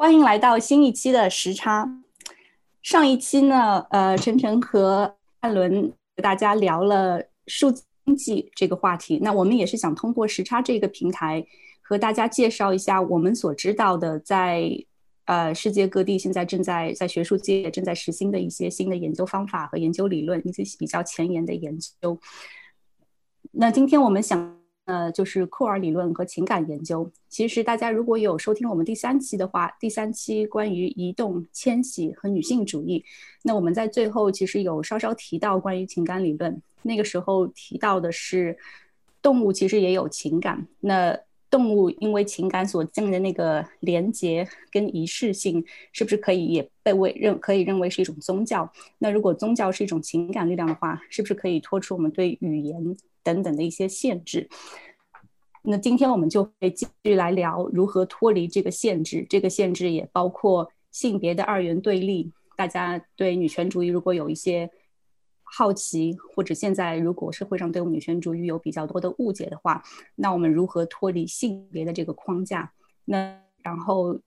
欢迎来到新一期的时差。上一期呢，呃，晨晨和艾伦和大家聊了数字经济这个话题。那我们也是想通过时差这个平台，和大家介绍一下我们所知道的，在呃世界各地现在正在在学术界正在实行的一些新的研究方法和研究理论，一些比较前沿的研究。那今天我们想。呃，就是库尔理论和情感研究。其实大家如果有收听我们第三期的话，第三期关于移动、迁徙和女性主义，那我们在最后其实有稍稍提到关于情感理论。那个时候提到的是，动物其实也有情感。那动物因为情感所建的那个连结跟仪式性，是不是可以也被为认可以认为是一种宗教？那如果宗教是一种情感力量的话，是不是可以脱出我们对语言？等等的一些限制，那今天我们就会继续来聊如何脱离这个限制。这个限制也包括性别的二元对立。大家对女权主义如果有一些好奇，或者现在如果社会上对我们女权主义有比较多的误解的话，那我们如何脱离性别的这个框架？那然后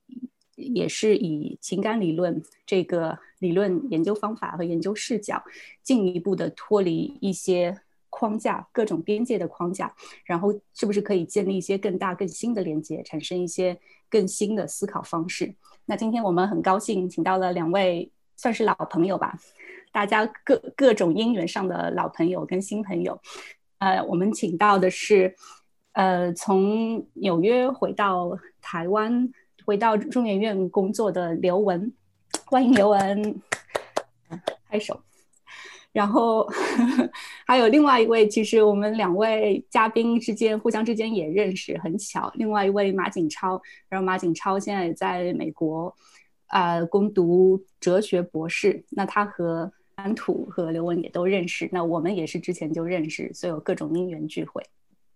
也是以情感理论这个理论研究方法和研究视角，进一步的脱离一些。框架各种边界的框架，然后是不是可以建立一些更大更新的连接，产生一些更新的思考方式？那今天我们很高兴请到了两位算是老朋友吧，大家各各种因缘上的老朋友跟新朋友。呃，我们请到的是呃从纽约回到台湾，回到中研院工作的刘文，欢迎刘文，拍手。然后 还有另外一位，其实我们两位嘉宾之间互相之间也认识，很巧。另外一位马景超，然后马景超现在也在美国，呃，攻读哲学博士。那他和安土和刘文也都认识，那我们也是之前就认识，所以有各种因缘聚会、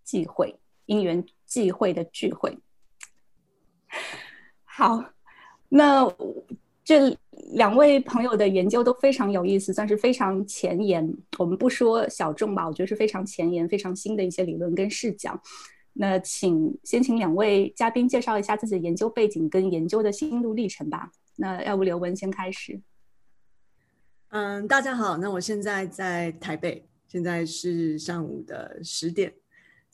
忌讳、因缘忌会的聚会。好，那。这两位朋友的研究都非常有意思，算是非常前沿。我们不说小众吧，我觉得是非常前沿、非常新的一些理论跟视角。那请先请两位嘉宾介绍一下自己的研究背景跟研究的心路历程吧。那要不刘文先开始？嗯，大家好，那我现在在台北，现在是上午的十点。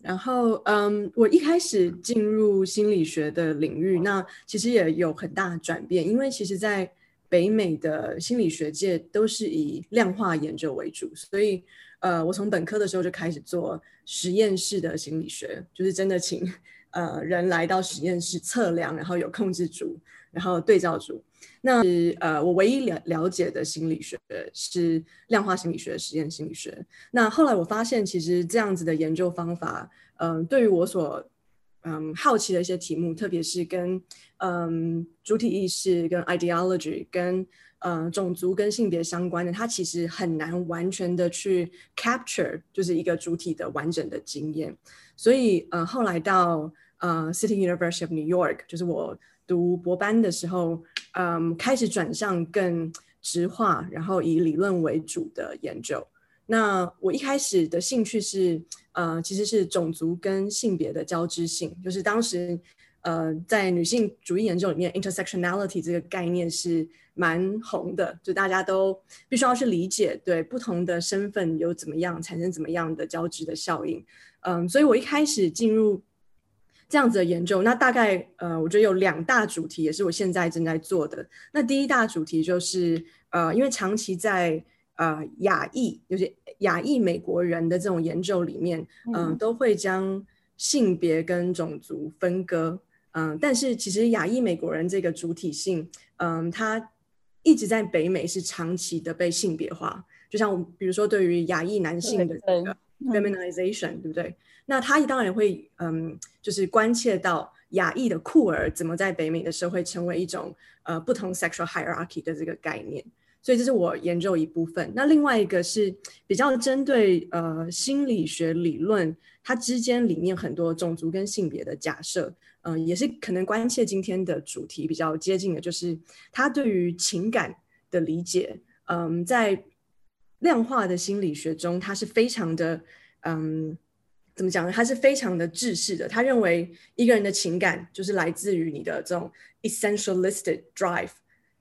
然后，嗯，我一开始进入心理学的领域，那其实也有很大转变，因为其实，在北美的心理学界都是以量化研究为主，所以，呃，我从本科的时候就开始做实验室的心理学，就是真的请呃人来到实验室测量，然后有控制组，然后对照组。那呃，我唯一了了解的心理学是量化心理学、实验心理学。那后来我发现，其实这样子的研究方法，嗯，对于我所嗯好奇的一些题目，特别是跟嗯主体意识、跟 ideology、跟呃种族跟性别相关的，它其实很难完全的去 capture，就是一个主体的完整的经验。所以呃，后来到呃 City University of New York，就是我。读博班的时候，嗯，开始转向更直化，然后以理论为主的研究。那我一开始的兴趣是，呃，其实是种族跟性别的交织性，就是当时，呃，在女性主义研究里面，intersectionality 这个概念是蛮红的，就大家都必须要去理解，对不同的身份有怎么样产生怎么样的交织的效应。嗯，所以我一开始进入。这样子的研究，那大概呃，我觉得有两大主题，也是我现在正在做的。那第一大主题就是呃，因为长期在呃亚裔，就是亚裔美国人的这种研究里面，嗯，都会将性别跟种族分割，嗯，但是其实亚裔美国人这个主体性，嗯，它一直在北美是长期的被性别化，就像我比如说对于亚裔男性的这个 feminization，对不对？那他当然会，嗯，就是关切到亚裔的酷儿怎么在北美的社会成为一种呃不同 sexual hierarchy 的这个概念，所以这是我研究一部分。那另外一个是比较针对呃心理学理论，它之间里面很多种族跟性别的假设，嗯，也是可能关切今天的主题比较接近的，就是他对于情感的理解，嗯，在量化的心理学中，它是非常的，嗯。怎么讲呢？他是非常的制式的。他认为一个人的情感就是来自于你的这种 essentialistic drive。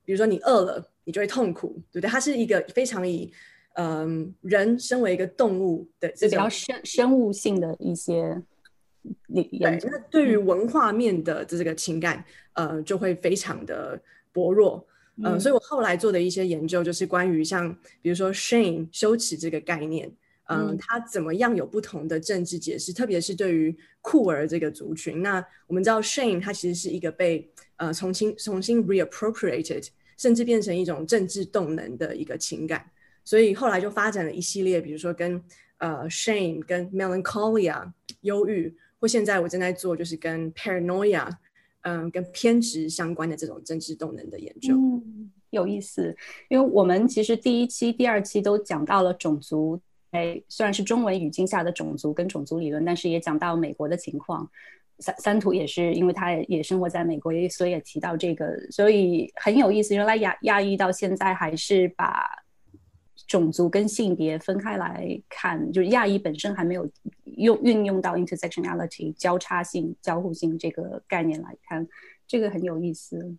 比如说你饿了，你就会痛苦，对不对？他是一个非常以嗯人身为一个动物的这比较生生物性的一些对。那对于文化面的这个情感，呃，就会非常的薄弱。嗯，所以我后来做的一些研究就是关于像比如说 shame 羞耻这个概念。嗯，它怎么样有不同的政治解释？特别是对于酷儿这个族群，那我们知道 shame 它其实是一个被呃重新重新 reappropriated，甚至变成一种政治动能的一个情感。所以后来就发展了一系列，比如说跟呃 shame、跟 melancholia 忧郁，或现在我正在做就是跟 paranoia，嗯，跟偏执相关的这种政治动能的研究。嗯，有意思，因为我们其实第一期、第二期都讲到了种族。哎，虽然是中文语境下的种族跟种族理论，但是也讲到美国的情况。三三图也是，因为他也生活在美国，所以也提到这个，所以很有意思。原来亚亚裔到现在还是把种族跟性别分开来看，就是亚裔本身还没有用运用到 intersectionality 交叉性、交互性这个概念来看，这个很有意思。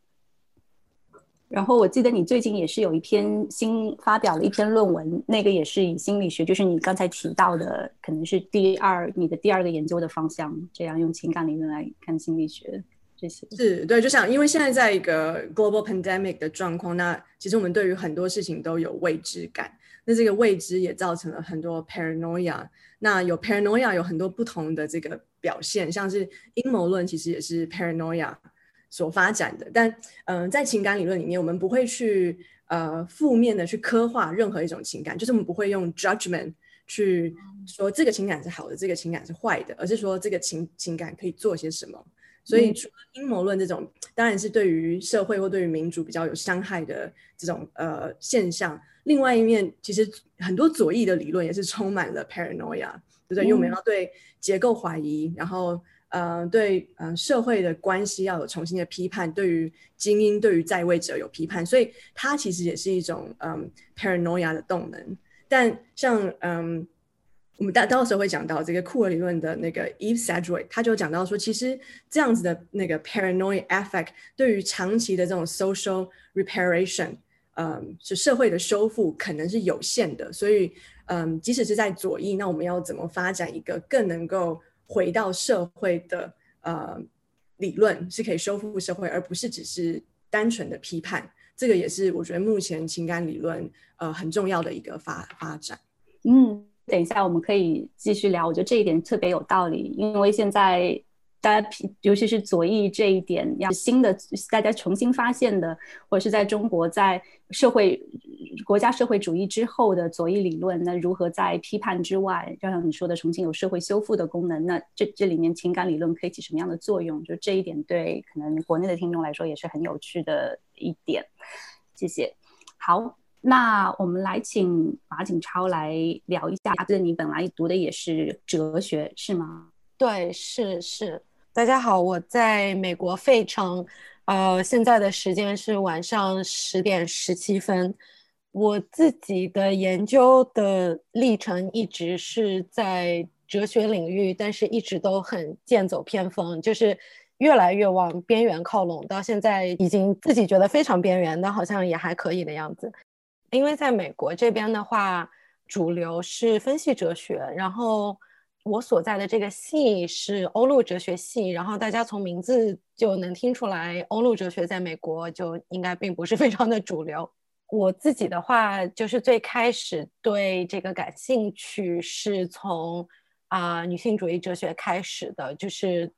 然后我记得你最近也是有一篇新发表了一篇论文，那个也是以心理学，就是你刚才提到的，可能是第二你的第二个研究的方向，这样用情感理论来看心理学这些。是对，就像因为现在在一个 global pandemic 的状况，那其实我们对于很多事情都有未知感，那这个未知也造成了很多 paranoia。那有 paranoia 有很多不同的这个表现，像是阴谋论，其实也是 paranoia。所发展的，但嗯，在情感理论里面，我们不会去呃负面的去刻画任何一种情感，就是我们不会用 judgment 去说这个情感是好的，这个情感是坏的，而是说这个情情感可以做些什么。所以，除了阴谋论这种，当然是对于社会或对于民主比较有伤害的这种呃现象，另外一面，其实很多左翼的理论也是充满了 paranoia，对不对？因为我们要对结构怀疑，然后。呃，对，呃，社会的关系要有重新的批判，对于精英，对于在位者有批判，所以它其实也是一种嗯 paranoia 的动能。但像嗯，我们到到时候会讲到这个库尔理论的那个 Eve Sedgwick，他就讲到说，其实这样子的那个 paranoia effect 对于长期的这种 social reparation，嗯，是社会的修复可能是有限的。所以，嗯，即使是在左翼，那我们要怎么发展一个更能够回到社会的呃理论是可以修复社会，而不是只是单纯的批判。这个也是我觉得目前情感理论呃很重要的一个发发展。嗯，等一下我们可以继续聊。我觉得这一点特别有道理，因为现在。大家，尤其是左翼这一点，要新的大家重新发现的，或者是在中国在社会国家社会主义之后的左翼理论，那如何在批判之外，就像你说的，重新有社会修复的功能？那这这里面情感理论可以起什么样的作用？就这一点，对可能国内的听众来说也是很有趣的一点。谢谢。好，那我们来请马景超来聊一下。记得你本来读的也是哲学，是吗？对，是是。大家好，我在美国费城，呃，现在的时间是晚上十点十七分。我自己的研究的历程一直是在哲学领域，但是一直都很剑走偏锋，就是越来越往边缘靠拢，到现在已经自己觉得非常边缘，但好像也还可以的样子。因为在美国这边的话，主流是分析哲学，然后。我所在的这个系是欧陆哲学系，然后大家从名字就能听出来，欧陆哲学在美国就应该并不是非常的主流。我自己的话，就是最开始对这个感兴趣是从啊女性主义哲学开始的，就是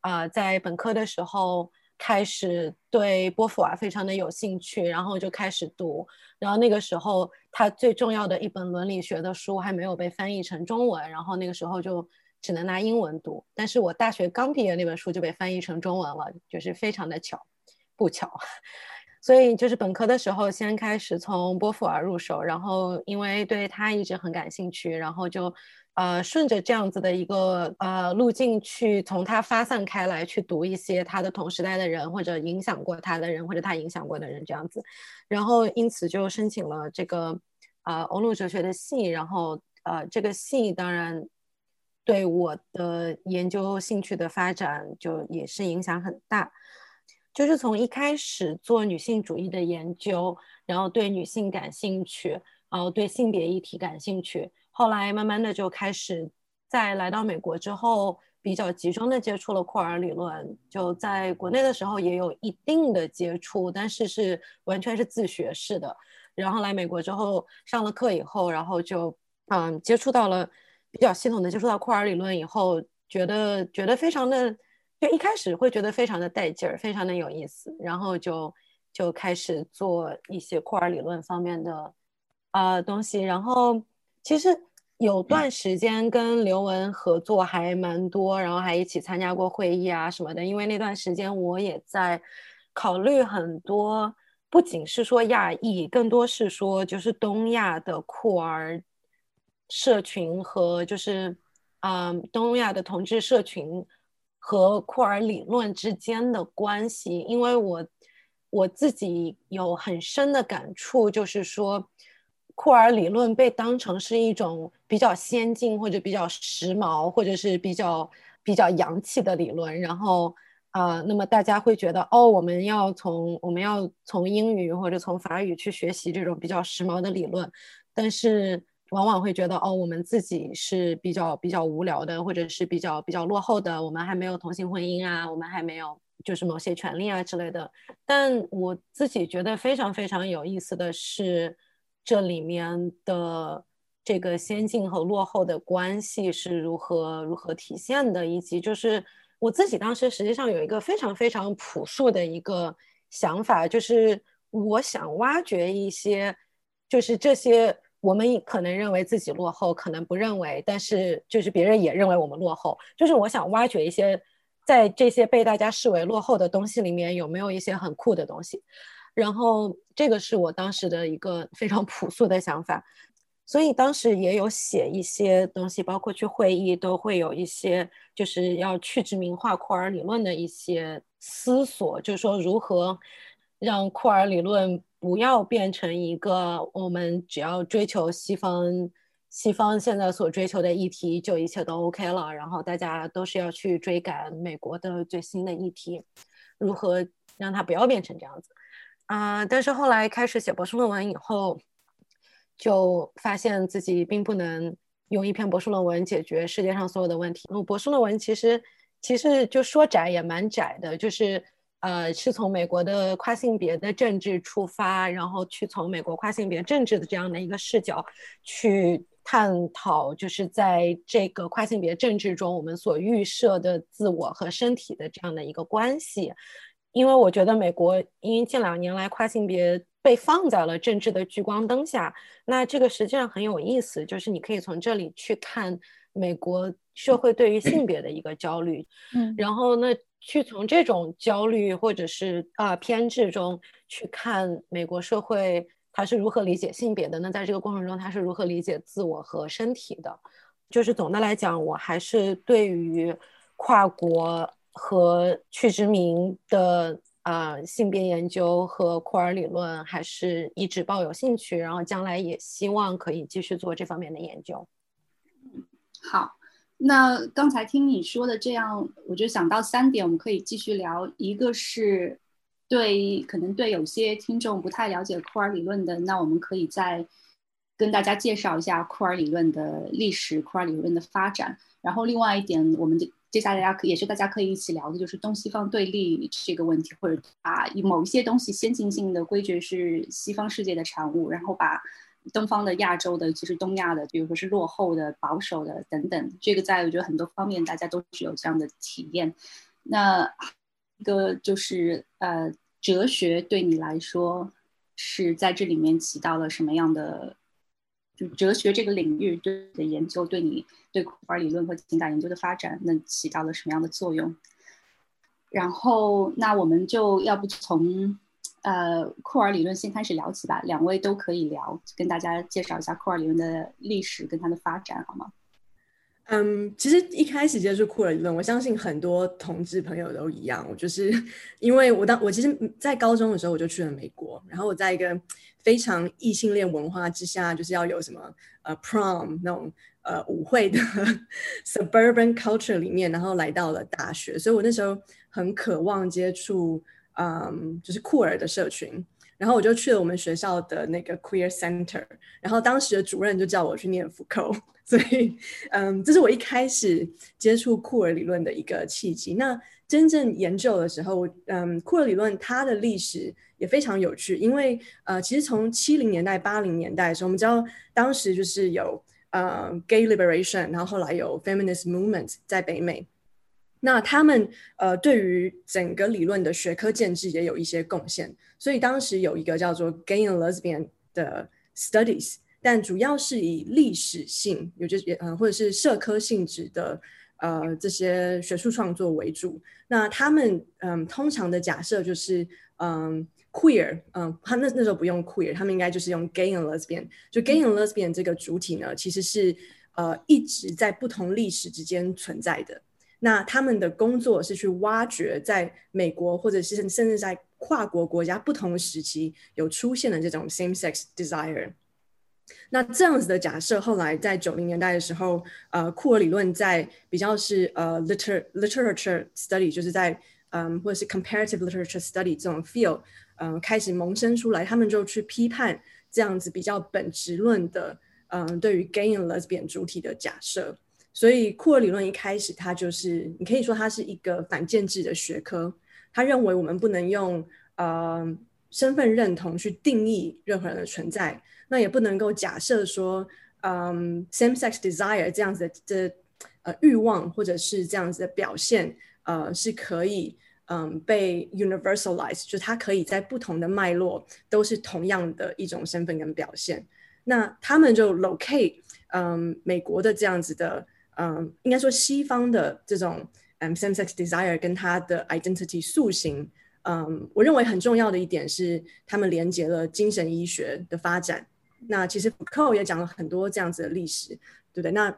啊在本科的时候。开始对波伏娃非常的有兴趣，然后就开始读。然后那个时候，他最重要的一本伦理学的书还没有被翻译成中文，然后那个时候就只能拿英文读。但是我大学刚毕业，那本书就被翻译成中文了，就是非常的巧，不巧。所以就是本科的时候，先开始从波伏娃入手，然后因为对他一直很感兴趣，然后就。呃，顺着这样子的一个呃路径去从他发散开来，去读一些他的同时代的人，或者影响过他的人，或者他影响过的人这样子，然后因此就申请了这个呃欧陆哲学的系，然后呃这个系当然对我的研究兴趣的发展就也是影响很大。就是从一开始做女性主义的研究，然后对女性感兴趣，然后对性别议题感兴趣，后来慢慢的就开始在来到美国之后，比较集中的接触了库尔理论。就在国内的时候也有一定的接触，但是是完全是自学式的。然后来美国之后上了课以后，然后就嗯接触到了比较系统的接触到库尔理论以后，觉得觉得非常的。就一开始会觉得非常的带劲儿，非常的有意思，然后就就开始做一些库尔理论方面的啊东西。然后其实有段时间跟刘雯合作还蛮多，然后还一起参加过会议啊什么的。因为那段时间我也在考虑很多，不仅是说亚裔，更多是说就是东亚的酷儿社群和就是啊东亚的同志社群。和酷儿理论之间的关系，因为我我自己有很深的感触，就是说，库尔理论被当成是一种比较先进或者比较时髦，或者是比较比较洋气的理论。然后啊，那么大家会觉得，哦，我们要从我们要从英语或者从法语去学习这种比较时髦的理论，但是。往往会觉得哦，我们自己是比较比较无聊的，或者是比较比较落后的。我们还没有同性婚姻啊，我们还没有就是某些权利啊之类的。但我自己觉得非常非常有意思的是，这里面的这个先进和落后的关系是如何如何体现的，以及就是我自己当时实际上有一个非常非常朴素的一个想法，就是我想挖掘一些，就是这些。我们可能认为自己落后，可能不认为，但是就是别人也认为我们落后。就是我想挖掘一些，在这些被大家视为落后的东西里面，有没有一些很酷的东西。然后这个是我当时的一个非常朴素的想法，所以当时也有写一些东西，包括去会议都会有一些，就是要去殖民化库尔理论的一些思索，就是说如何让库尔理论。不要变成一个我们只要追求西方西方现在所追求的议题就一切都 OK 了，然后大家都是要去追赶美国的最新的议题，如何让它不要变成这样子啊？但是后来开始写博士论文以后，就发现自己并不能用一篇博士论文解决世界上所有的问题。博士论文其实其实就说窄也蛮窄的，就是。呃，是从美国的跨性别的政治出发，然后去从美国跨性别政治的这样的一个视角去探讨，就是在这个跨性别政治中，我们所预设的自我和身体的这样的一个关系。因为我觉得美国，因为近两年来跨性别被放在了政治的聚光灯下，那这个实际上很有意思，就是你可以从这里去看美国社会对于性别的一个焦虑。嗯，然后那。去从这种焦虑或者是啊偏执中去看美国社会，它是如何理解性别的？那在这个过程中，它是如何理解自我和身体的？就是总的来讲，我还是对于跨国和去殖民的啊性别研究和库尔理论，还是一直抱有兴趣，然后将来也希望可以继续做这方面的研究。嗯，好。那刚才听你说的这样，我就想到三点，我们可以继续聊。一个是对可能对有些听众不太了解库尔理论的，那我们可以再跟大家介绍一下库尔理论的历史、库尔理论的发展。然后另外一点，我们的接下来大家可也是大家可以一起聊的，就是东西方对立这个问题，或者把某一些东西先进性的归结是西方世界的产物，然后把。东方的、亚洲的，其实东亚的，比如说是落后的、保守的等等，这个在我觉得很多方面大家都是有这样的体验。那一个就是呃，哲学对你来说是在这里面起到了什么样的？哲学这个领域对的研究，对你对库尔理论和情感研究的发展，那起到了什么样的作用？然后，那我们就要不从。呃，库尔理论先开始聊起吧，两位都可以聊，跟大家介绍一下库尔理论的历史跟它的发展，好吗？嗯，其实一开始接触库尔理论，我相信很多同志朋友都一样。我就是因为我当我其实，在高中的时候我就去了美国，然后我在一个非常异性恋文化之下，就是要有什么呃 prom 那种呃舞会的 suburban culture 里面，然后来到了大学，所以我那时候很渴望接触嗯，就是库尔的社群。然后我就去了我们学校的那个 Queer Center，然后当时的主任就叫我去念福寇，所以，嗯，这是我一开始接触库尔理论的一个契机。那真正研究的时候，嗯，库尔理论它的历史也非常有趣，因为呃，其实从七零年代、八零年代的时候，我们知道当时就是有呃 Gay Liberation，然后后来有 Feminist Movement 在北美。那他们呃对于整个理论的学科建制也有一些贡献，所以当时有一个叫做 Gay and Lesbian 的 Studies，但主要是以历史性，有就是呃或者是社科性质的呃这些学术创作为主。那他们嗯通常的假设就是嗯 queer，嗯他那那时候不用 queer，他们应该就是用 Gay and Lesbian。就 Gay and Lesbian 这个主体呢，其实是呃一直在不同历史之间存在的。那他们的工作是去挖掘在美国或者是甚至在跨国国家不同时期有出现的这种 same-sex desire。那这样子的假设，后来在九零年代的时候，呃，库尔理论在比较是呃 literature literature study，就是在嗯或者是 comparative literature study 这种 field，嗯开始萌生出来，他们就去批判这样子比较本质论的嗯对于 gay and lesbian 主体的假设。所以库尔理论一开始，它就是你可以说它是一个反建制的学科。他认为我们不能用呃身份认同去定义任何人的存在，那也不能够假设说，嗯，same-sex desire 这样子的这呃欲望或者是这样子的表现，呃是可以嗯被 universalize，就是它可以在不同的脉络都是同样的一种身份跟表现。那他们就 locate 嗯美国的这样子的。嗯，应该说西方的这种嗯 same-sex desire 跟他的 identity 塑形，嗯，我认为很重要的一点是，他们连接了精神医学的发展。那其实 c o 也讲了很多这样子的历史，对不对？那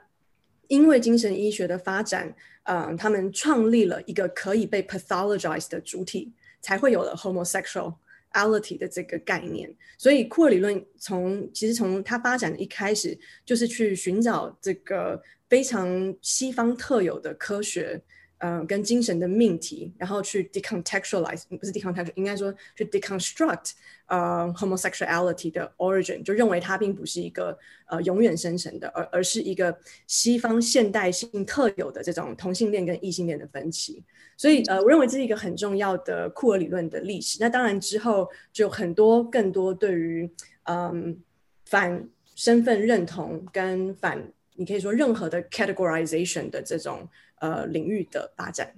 因为精神医学的发展，嗯，他们创立了一个可以被 pathologize 的主体，才会有了 homosexuality 的这个概念。所以库尔理论从其实从它发展的一开始，就是去寻找这个。非常西方特有的科学，嗯，跟精神的命题，然后去 decontextualize，不是 decontextual，应该说去 deconstruct，呃，homosexuality 的 origin，就认为它并不是一个呃永远生成的，而而是一个西方现代性特有的这种同性恋跟异性恋的分歧。所以，呃，我认为这是一个很重要的库尔理论的历史。那当然之后就很多更多对于嗯反身份认同跟反。你可以说任何的 categorization 的这种呃领域的发展。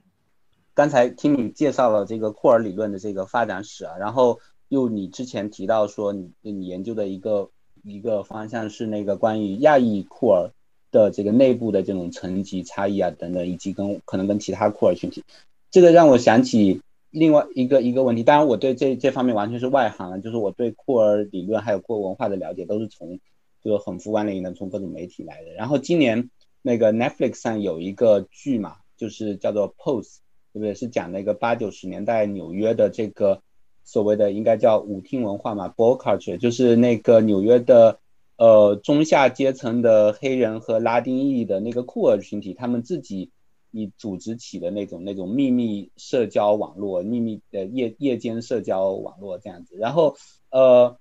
刚才听你介绍了这个库尔理论的这个发展史啊，然后又你之前提到说你你研究的一个一个方向是那个关于亚裔库尔的这个内部的这种层级差异啊等等，以及跟可能跟其他库尔群体，这个让我想起另外一个一个问题。当然我对这这方面完全是外行，就是我对库尔理论还有库尔文化的了解都是从。就很副关联的，从各种媒体来的。然后今年那个 Netflix 上有一个剧嘛，就是叫做 Pose，对不对？是讲那个八九十年代纽约的这个所谓的应该叫舞厅文化嘛，Ball Culture，就是那个纽约的呃中下阶层的黑人和拉丁裔的那个酷儿群体，他们自己以组织起的那种那种秘密社交网络，秘密的夜夜间社交网络这样子。然后呃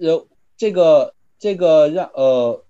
呃这个。这个让呃，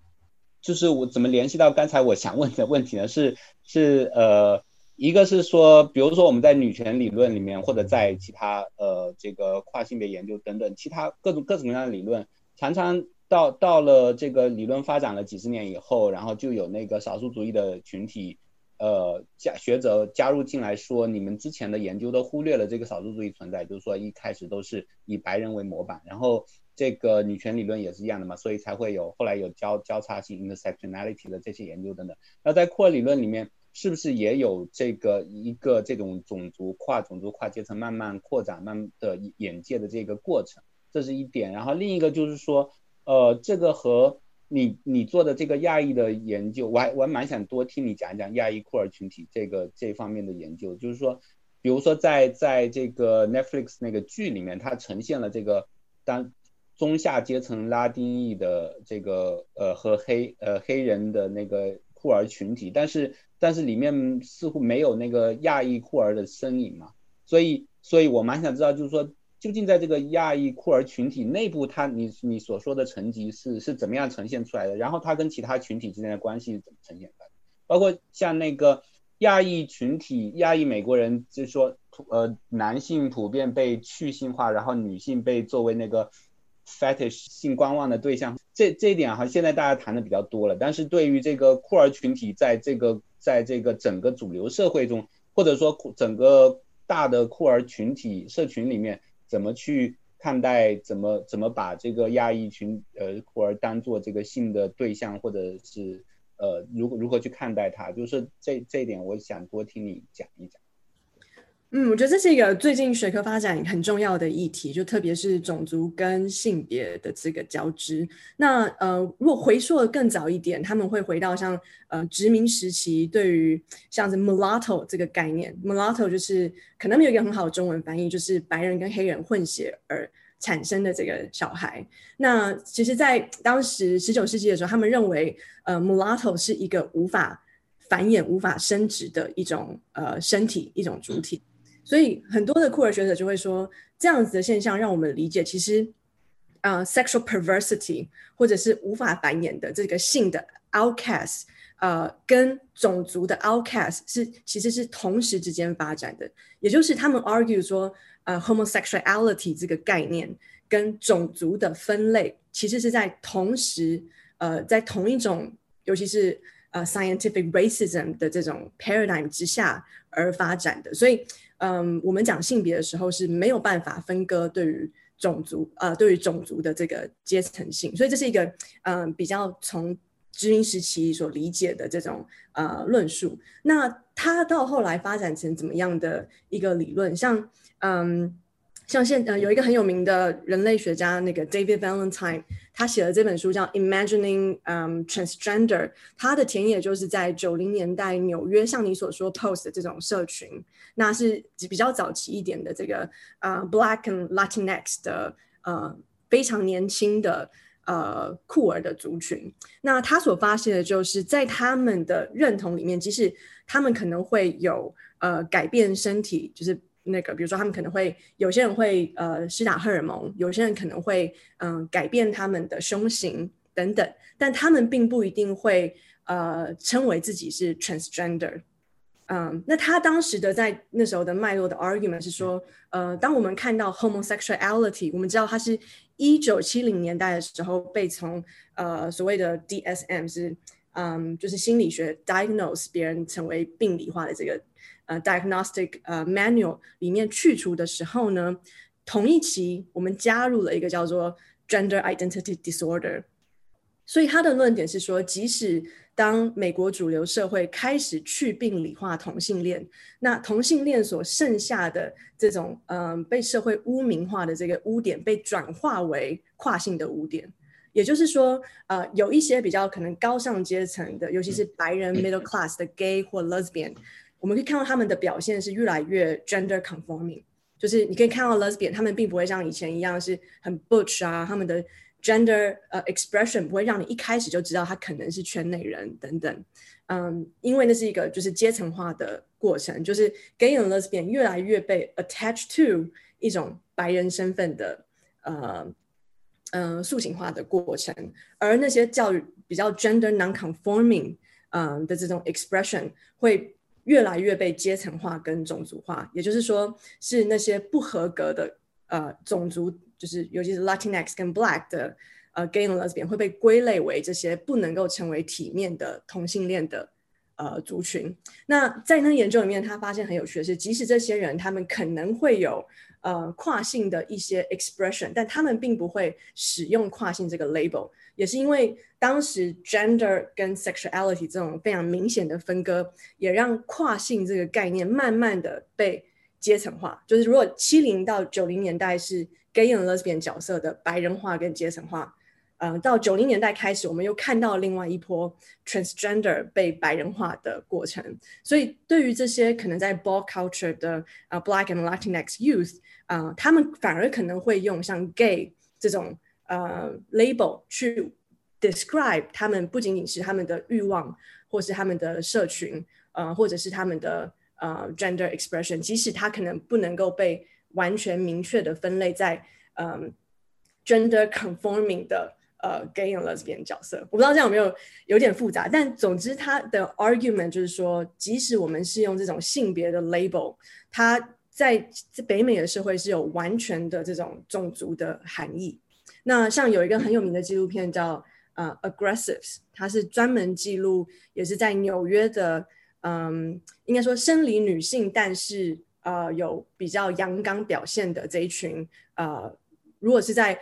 就是我怎么联系到刚才我想问的问题呢？是是呃，一个是说，比如说我们在女权理论里面，或者在其他呃这个跨性别研究等等其他各种各种各样的理论，常常到到了这个理论发展了几十年以后，然后就有那个少数主义的群体呃加学者加入进来说，你们之前的研究都忽略了这个少数主义存在，就是说一开始都是以白人为模板，然后。这个女权理论也是一样的嘛，所以才会有后来有交交叉性 intersectionality 的这些研究等等。那在库尔理论里面，是不是也有这个一个这种种族跨种族跨阶层慢慢扩展慢的眼界的这个过程？这是一点。然后另一个就是说，呃，这个和你你做的这个亚裔的研究，我还我还蛮想多听你讲一讲亚裔酷儿群体这个这方面的研究。就是说，比如说在在这个 Netflix 那个剧里面，它呈现了这个当中下阶层拉丁裔的这个呃和黑呃黑人的那个酷儿群体，但是但是里面似乎没有那个亚裔酷儿的身影嘛，所以所以我蛮想知道，就是说。究竟在这个亚裔酷儿群体内部，他你你所说的层级是是怎么样呈现出来的？然后他跟其他群体之间的关系怎么呈现出来？包括像那个亚裔群体，亚裔美国人，就是说，呃，男性普遍被去性化，然后女性被作为那个 fetish 性观望的对象。这这一点哈，现在大家谈的比较多了。但是对于这个酷儿群体，在这个在这个整个主流社会中，或者说整个大的酷儿群体社群里面。怎么去看待？怎么怎么把这个亚裔群呃酷儿当做这个性的对象，或者是呃如如何去看待他？就是这这一点，我想多听你讲一讲。嗯，我觉得这是一个最近学科发展很重要的议题，就特别是种族跟性别的这个交织。那呃，如果回溯的更早一点，他们会回到像呃殖民时期，对于像是 mulatto 这个概念，mulatto 就是可能没有一个很好的中文翻译，就是白人跟黑人混血而产生的这个小孩。那其实，在当时十九世纪的时候，他们认为呃 mulatto 是一个无法繁衍、无法生殖的一种呃身体，一种主体。所以很多的酷儿学者就会说，这样子的现象让我们理解，其实，啊，sexual perversity 或者是无法繁衍的这个性的 outcast，呃，跟种族的 outcast 是其实是同时之间发展的。也就是他们 argue 说，呃，homosexuality 这个概念跟种族的分类，其实是在同时，呃，在同一种，尤其是呃 scientific racism 的这种 paradigm 之下而发展的。所以。嗯，我们讲性别的时候是没有办法分割对于种族呃对于种族的这个阶层性，所以这是一个嗯比较从殖民时期所理解的这种呃论述。那它到后来发展成怎么样的一个理论？像嗯。像现呃有一个很有名的人类学家，那个 David Valentine，他写了这本书叫《Imagining um Transgender》，他的田野就是在九零年代纽约，像你所说 Post 的这种社群，那是比较早期一点的这个呃 Black and Latinx 的呃非常年轻的呃酷儿的族群。那他所发现的就是在他们的认同里面，即使他们可能会有呃改变身体，就是。那个，比如说，他们可能会有些人会呃施打荷尔蒙，有些人可能会嗯改变他们的胸型等等，但他们并不一定会呃称为自己是 transgender。嗯，那他当时的在那时候的脉络的 argument 是说，呃，当我们看到 homosexuality，我们知道它是一九七零年代的时候被从呃所谓的 DSM 是嗯就是心理学 diagnose 别人成为病理化的这个。呃，diagnostic 呃 manual 里面去除的时候呢，同一期我们加入了一个叫做 gender identity disorder。所以他的论点是说，即使当美国主流社会开始去病理化同性恋，那同性恋所剩下的这种嗯被社会污名化的这个污点，被转化为跨性的污点。也就是说，呃，有一些比较可能高尚阶层的，尤其是白人 middle class 的 gay 或 lesbian。我们可以看到他们的表现是越来越 gender conforming，就是你可以看到 lesbian，他们并不会像以前一样是很 butch 啊，他们的 gender 呃 expression 不会让你一开始就知道他可能是圈内人等等，嗯，因为那是一个就是阶层化的过程，就是 gay 和 lesbian 越来越被 attached to 一种白人身份的呃嗯塑形化的过程，而那些教育比较 gender non-conforming 嗯的这种 expression 会。越来越被阶层化跟种族化，也就是说，是那些不合格的呃种族，就是尤其是 Latinx 跟 Black 的呃 Gay and Lesbian 会被归类为这些不能够成为体面的同性恋的呃族群。那在那研究里面，他发现很有趣的是，即使这些人他们可能会有呃跨性的一些 expression，但他们并不会使用跨性这个 label。也是因为当时 gender 跟 sexuality 这种非常明显的分割，也让跨性这个概念慢慢的被阶层化。就是如果七零到九零年代是 gay and lesbian 角色的白人化跟阶层化，呃，到九零年代开始，我们又看到另外一波 transgender 被白人化的过程。所以，对于这些可能在 ball culture 的呃 Black and Latinx youth 啊，他们反而可能会用像 gay 这种呃 label 去 describe 他们不仅仅是他们的欲望，或是他们的社群，呃，或者是他们的呃 gender expression，即使他可能不能够被完全明确的分类在嗯 gender conforming 的。呃，gay and lesbian 角色，我不知道这样有没有有点复杂，但总之他的 argument 就是说，即使我们是用这种性别的 label，它在北美的社会是有完全的这种种族的含义。那像有一个很有名的纪录片叫呃 Aggressives，它是专门记录，也是在纽约的，嗯，应该说生理女性，但是呃有比较阳刚表现的这一群，呃，如果是在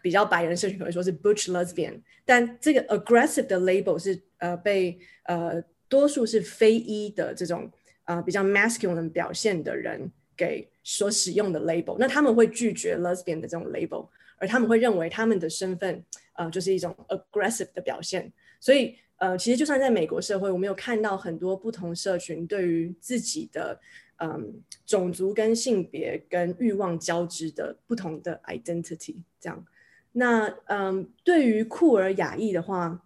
比较白人社群可能说是 butch lesbian，但这个 aggressive 的 label 是呃被呃多数是非裔的这种呃比较 masculine 表现的人给所使用的 label，那他们会拒绝 lesbian 的这种 label，而他们会认为他们的身份呃就是一种 aggressive 的表现，所以呃其实就算在美国社会，我们有看到很多不同社群对于自己的嗯种族跟性别跟欲望交织的不同的 identity 这样。那嗯，对于酷儿雅裔的话，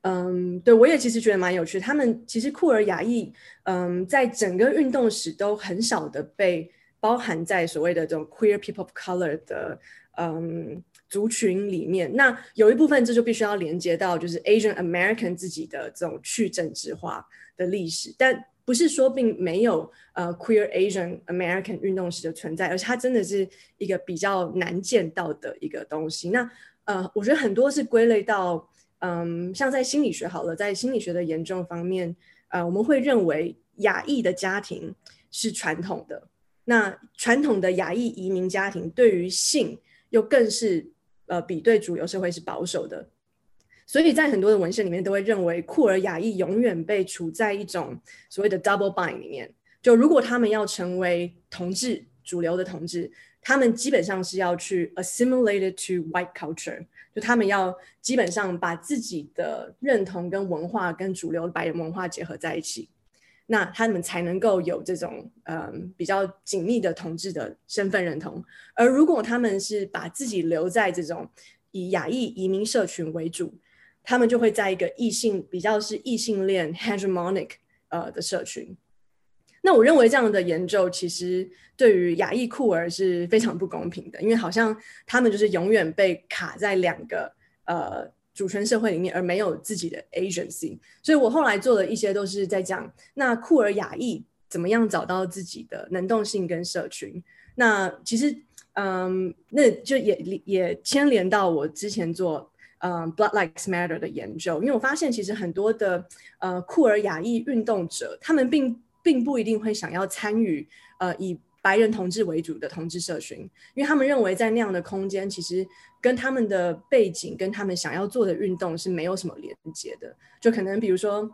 嗯，对我也其实觉得蛮有趣。他们其实酷儿雅裔，嗯，在整个运动史都很少的被包含在所谓的这种 queer people of color 的嗯族群里面。那有一部分这就必须要连接到就是 Asian American 自己的这种去政治化的历史，但。不是说并没有呃 queer Asian American 运动史的存在，而且它真的是一个比较难见到的一个东西。那呃，我觉得很多是归类到嗯，像在心理学好了，在心理学的研究方面，呃，我们会认为亚裔的家庭是传统的，那传统的亚裔移民家庭对于性又更是呃比对主流社会是保守的。所以在很多的文献里面都会认为酷儿雅裔永远被处在一种所谓的 double bind 里面。就如果他们要成为同志主流的同志，他们基本上是要去 assimilated to white culture，就他们要基本上把自己的认同跟文化跟主流白人文化结合在一起，那他们才能够有这种嗯比较紧密的同志的身份认同。而如果他们是把自己留在这种以亚裔移民社群为主，他们就会在一个异性比较是异性恋 hegemonic 呃的社群。那我认为这样的研究其实对于亚裔酷儿是非常不公平的，因为好像他们就是永远被卡在两个呃主权社会里面，而没有自己的 agency。所以我后来做的一些都是在讲，那酷儿亚裔怎么样找到自己的能动性跟社群。那其实嗯，那就也也牵连到我之前做。嗯，Blood Lives Matter 的研究，因为我发现其实很多的呃酷儿亚裔运动者，他们并并不一定会想要参与呃以白人同志为主的同志社群，因为他们认为在那样的空间，其实跟他们的背景跟他们想要做的运动是没有什么连接的，就可能比如说，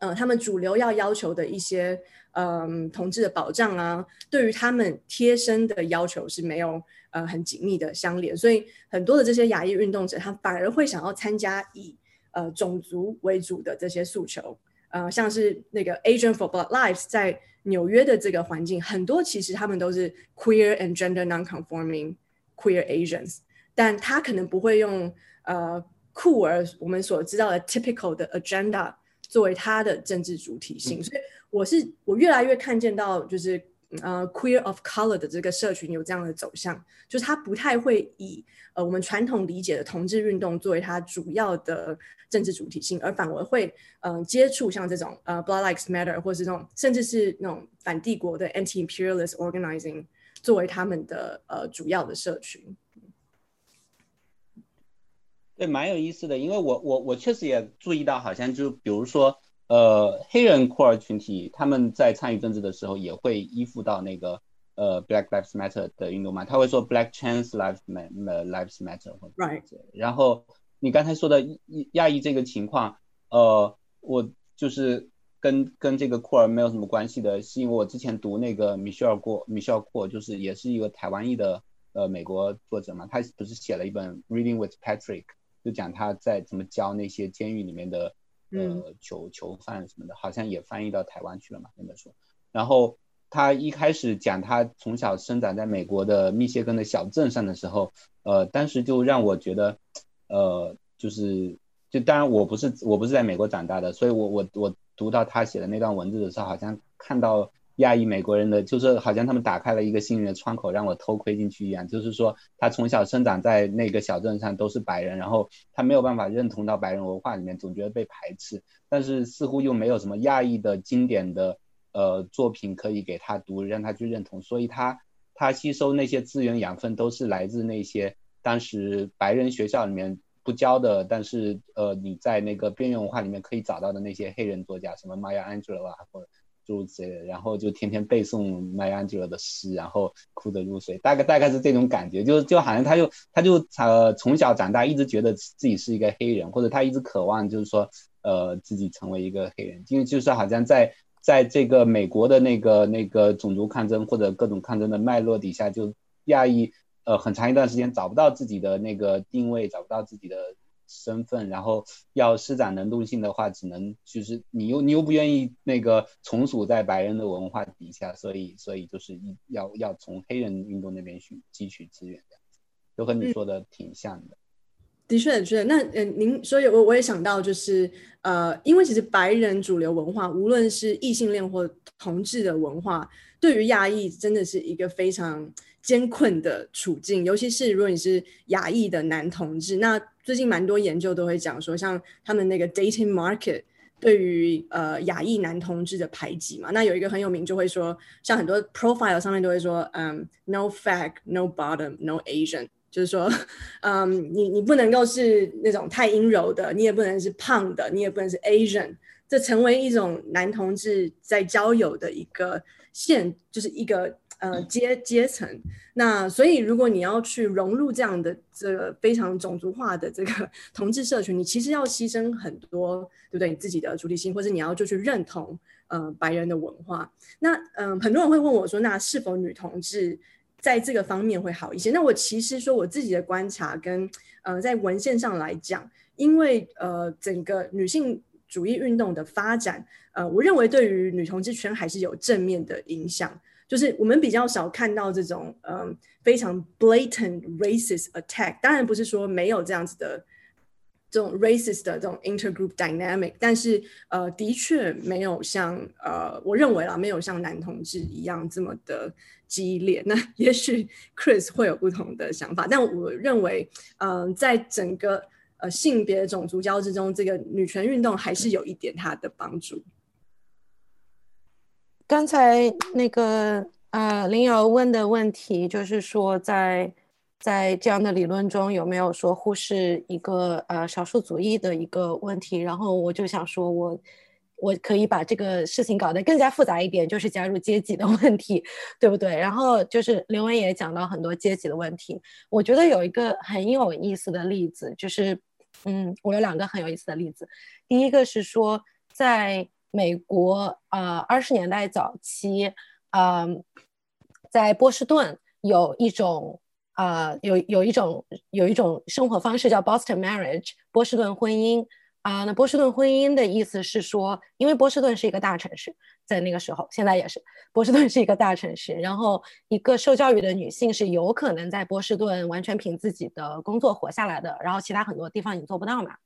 呃，他们主流要要求的一些嗯同志的保障啊，对于他们贴身的要求是没有。呃，很紧密的相连，所以很多的这些亚裔运动者，他反而会想要参加以呃种族为主的这些诉求，呃，像是那个 Asian for Black Lives 在纽约的这个环境，很多其实他们都是 queer and gender nonconforming queer Asians，但他可能不会用呃酷儿我们所知道的 typical 的 agenda 作为他的政治主体性，所以我是我越来越看见到就是。呃，queer of color 的这个社群有这样的走向，就是他不太会以呃我们传统理解的同志运动作为他主要的政治主体性，而反而会嗯接触像这种呃 Blood Lives Matter 或是这种甚至是那种反帝国的 anti-imperialist organizing 作为他们的呃主要的社群。对，蛮有意思的，因为我我我确实也注意到，好像就比如说。呃，黑人酷儿群体他们在参与政治的时候也会依附到那个呃 Black Lives Matter 的运动嘛，他会说 Black Trans Lives Lives matter 或 right 然后你刚才说的亚裔这个情况，呃，我就是跟跟这个酷儿没有什么关系的，是因为我之前读那个 Michelle 过 Michelle 过，就是也是一个台湾裔的呃美国作者嘛，他不是写了一本 Reading with Patrick，就讲他在怎么教那些监狱里面的呃囚囚犯什么的，好像也翻译到台湾去了嘛那本书。然后他一开始讲他从小生长在美国的密歇根的小镇上的时候，呃，当时就让我觉得，呃，就是就当然我不是我不是在美国长大的，所以我我我读到他写的那段文字的时候，好像看到。亚裔美国人的，就是好像他们打开了一个幸运的窗口，让我偷窥进去一样。就是说，他从小生长在那个小镇上，都是白人，然后他没有办法认同到白人文化里面，总觉得被排斥。但是似乎又没有什么亚裔的经典的呃作品可以给他读，让他去认同。所以他他吸收那些资源养分，都是来自那些当时白人学校里面不教的，但是呃你在那个边缘文化里面可以找到的那些黑人作家，什么 Maya Angelou 啊，或。诸如此类的，然后就天天背诵麦安吉尔的诗，然后哭得入睡，大概大概是这种感觉，就就好像他就他就呃从小长大一直觉得自己是一个黑人，或者他一直渴望就是说呃自己成为一个黑人，因为就是好像在在这个美国的那个那个种族抗争或者各种抗争的脉络底下，就亚裔呃很长一段时间找不到自己的那个定位，找不到自己的。身份，然后要施展能动性的话，只能就是你又你又不愿意那个从属在白人的文化底下，所以所以就是一要要从黑人运动那边去汲取资源，这样子，就和你说的挺像的。的确，的确。那嗯，您所以，我我也想到就是呃，因为其实白人主流文化，无论是异性恋或同志的文化，对于亚裔真的是一个非常。艰困的处境，尤其是如果你是亚裔的男同志，那最近蛮多研究都会讲说，像他们那个 dating market 对于呃亚裔男同志的排挤嘛，那有一个很有名就会说，像很多 profile 上面都会说，嗯，no fat, no bottom, no Asian，就是说，嗯，你你不能够是那种太阴柔的，你也不能是胖的，你也不能是 Asian，这成为一种男同志在交友的一个线，就是一个。呃，阶阶层，那所以如果你要去融入这样的这个非常种族化的这个 同志社群，你其实要牺牲很多，对不对？你自己的主体性，或者你要就去认同呃白人的文化。那嗯，很多人会问我说，那是否女同志在这个方面会好一些？那我其实说我自己的观察跟呃在文献上来讲，因为呃整个女性主义运动的发展，呃，我认为对于女同志圈还是有正面的影响。就是我们比较少看到这种嗯非常 blatant racist attack，当然不是说没有这样子的这种 racist 的这种 intergroup dynamic，但是呃的确没有像呃我认为啦没有像男同志一样这么的激烈。那 也许 Chris 会有不同的想法，但我认为嗯在整个呃性别种族交织中，这个女权运动还是有一点它的帮助。刚才那个呃林瑶问的问题，就是说在在这样的理论中有没有说忽视一个呃少数族裔的一个问题？然后我就想说，我我可以把这个事情搞得更加复杂一点，就是加入阶级的问题，对不对？然后就是刘文也讲到很多阶级的问题，我觉得有一个很有意思的例子，就是嗯，我有两个很有意思的例子，第一个是说在。美国呃，二十年代早期，嗯，在波士顿有一种呃，有有一种有一种生活方式叫 Boston Marriage，波士顿婚姻啊。那波士顿婚姻的意思是说，因为波士顿是一个大城市，在那个时候，现在也是，波士顿是一个大城市。然后，一个受教育的女性是有可能在波士顿完全凭自己的工作活下来的，然后其他很多地方你做不到嘛。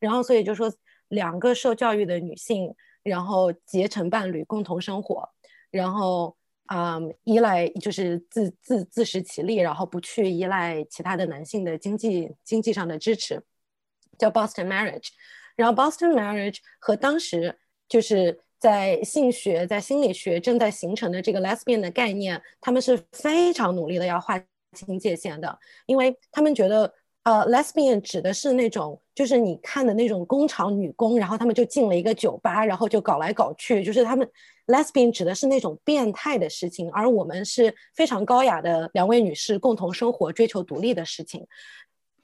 然后，所以就说两个受教育的女性。然后结成伴侣，共同生活，然后啊，依赖就是自自自食其力，然后不去依赖其他的男性的经济经济上的支持，叫 Boston Marriage。然后 Boston Marriage 和当时就是在性学、在心理学正在形成的这个 Lesbian 的概念，他们是非常努力的要划清界限的，因为他们觉得。呃，lesbian 指的是那种，就是你看的那种工厂女工，然后他们就进了一个酒吧，然后就搞来搞去，就是他们 lesbian 指的是那种变态的事情，而我们是非常高雅的两位女士共同生活、追求独立的事情。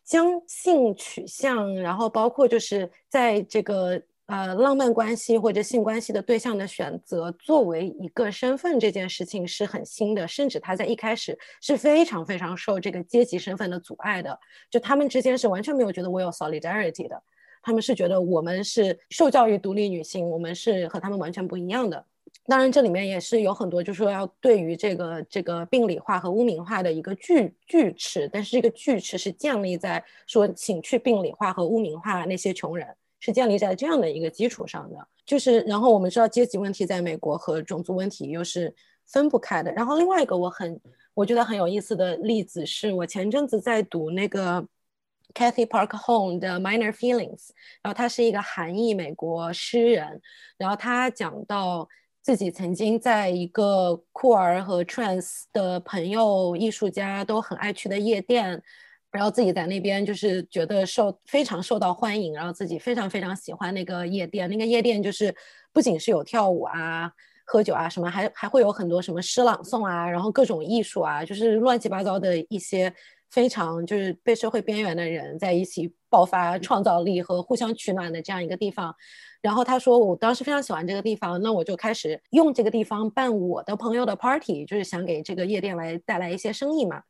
将性取向，然后包括就是在这个呃浪漫关系或者性关系的对象的选择作为一个身份这件事情是很新的，甚至他在一开始是非常非常受这个阶级身份的阻碍的，就他们之间是完全没有觉得我有 solidarity 的，他们是觉得我们是受教育独立女性，我们是和他们完全不一样的。当然，这里面也是有很多，就是说要对于这个这个病理化和污名化的一个拒拒斥，但是这个拒斥是建立在说请去病理化和污名化那些穷人，是建立在这样的一个基础上的。就是，然后我们知道阶级问题在美国和种族问题又是分不开的。然后另外一个我很我觉得很有意思的例子是，我前阵子在读那个 Kathy Park Home 的 Minor Feelings，然后他是一个韩裔美国诗人，然后他讲到。自己曾经在一个酷儿和 trans 的朋友、艺术家都很爱去的夜店，然后自己在那边就是觉得受非常受到欢迎，然后自己非常非常喜欢那个夜店。那个夜店就是不仅是有跳舞啊、喝酒啊什么，还还会有很多什么诗朗诵啊，然后各种艺术啊，就是乱七八糟的一些非常就是被社会边缘的人在一起爆发创造力和互相取暖的这样一个地方。然后他说，我当时非常喜欢这个地方，那我就开始用这个地方办我的朋友的 party，就是想给这个夜店来带来一些生意嘛。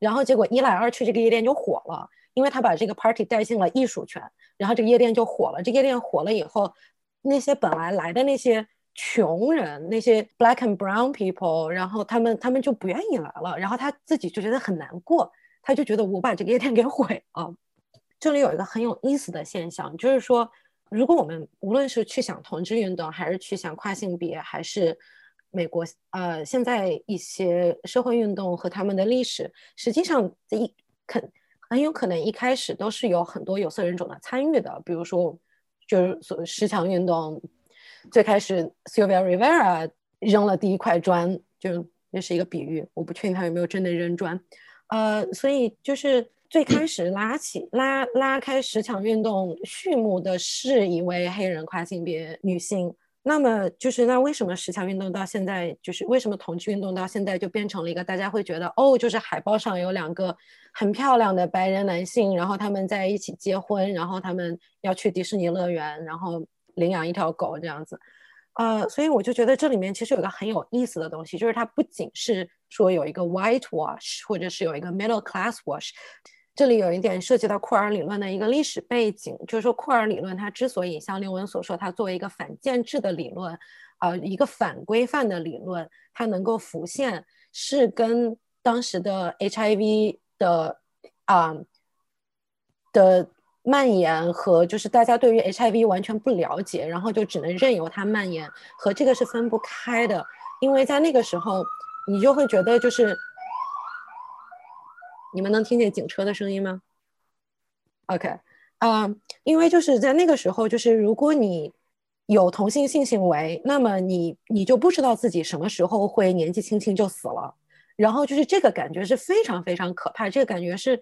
然后结果一来二去，这个夜店就火了，因为他把这个 party 带进了艺术圈，然后这个夜店就火了。这夜店火了以后，那些本来来的那些穷人，那些 black and brown people，然后他们他们就不愿意来了，然后他自己就觉得很难过，他就觉得我把这个夜店给毁了。这里有一个很有意思的现象，就是说。如果我们无论是去想同志运动，还是去想跨性别，还是美国呃现在一些社会运动和他们的历史，实际上一肯很有可能一开始都是有很多有色人种的参与的。比如说，就是所十强运动最开始，Sylvia Rivera 扔了第一块砖，就那是一个比喻，我不确定他有没有真的扔砖。呃，所以就是。最开始拉起拉拉开十强运动序幕的是一位黑人跨性别女性，那么就是那为什么十强运动到现在就是为什么同志运动到现在就变成了一个大家会觉得哦，就是海报上有两个很漂亮的白人男性，然后他们在一起结婚，然后他们要去迪士尼乐园，然后领养一条狗这样子。呃，所以我就觉得这里面其实有个很有意思的东西，就是它不仅是说有一个 white wash，或者是有一个 middle class wash。这里有一点涉及到库尔理论的一个历史背景，就是说库尔理论它之所以像刘文所说，它作为一个反建制的理论，呃，一个反规范的理论，它能够浮现，是跟当时的 HIV 的啊的蔓延和就是大家对于 HIV 完全不了解，然后就只能任由它蔓延，和这个是分不开的，因为在那个时候，你就会觉得就是。你们能听见警车的声音吗？OK，啊，因为就是在那个时候，就是如果你有同性性行为，那么你你就不知道自己什么时候会年纪轻轻就死了，然后就是这个感觉是非常非常可怕，这个感觉是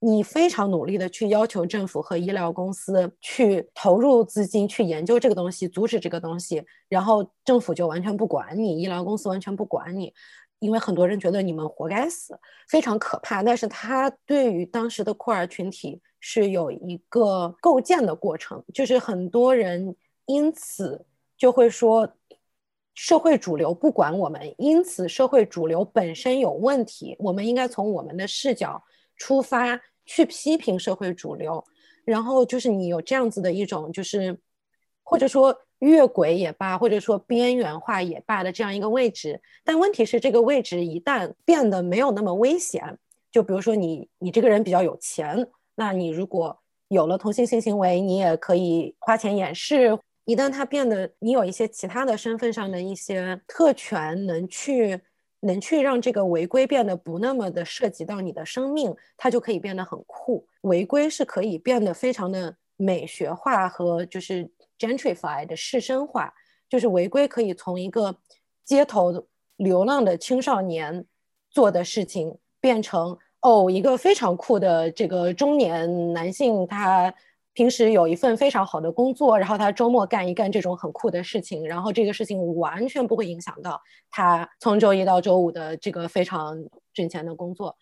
你非常努力的去要求政府和医疗公司去投入资金去研究这个东西，阻止这个东西，然后政府就完全不管你，医疗公司完全不管你。因为很多人觉得你们活该死，非常可怕。但是他对于当时的酷儿群体是有一个构建的过程，就是很多人因此就会说，社会主流不管我们，因此社会主流本身有问题，我们应该从我们的视角出发去批评社会主流。然后就是你有这样子的一种，就是或者说。越轨也罢，或者说边缘化也罢的这样一个位置，但问题是这个位置一旦变得没有那么危险，就比如说你你这个人比较有钱，那你如果有了同性性行为，你也可以花钱掩饰。一旦它变得你有一些其他的身份上的一些特权，能去能去让这个违规变得不那么的涉及到你的生命，它就可以变得很酷。违规是可以变得非常的美学化和就是。Gentrify 的市生化，就是违规可以从一个街头流浪的青少年做的事情，变成哦一个非常酷的这个中年男性，他平时有一份非常好的工作，然后他周末干一干这种很酷的事情，然后这个事情完全不会影响到他从周一到周五的这个非常挣钱的工作。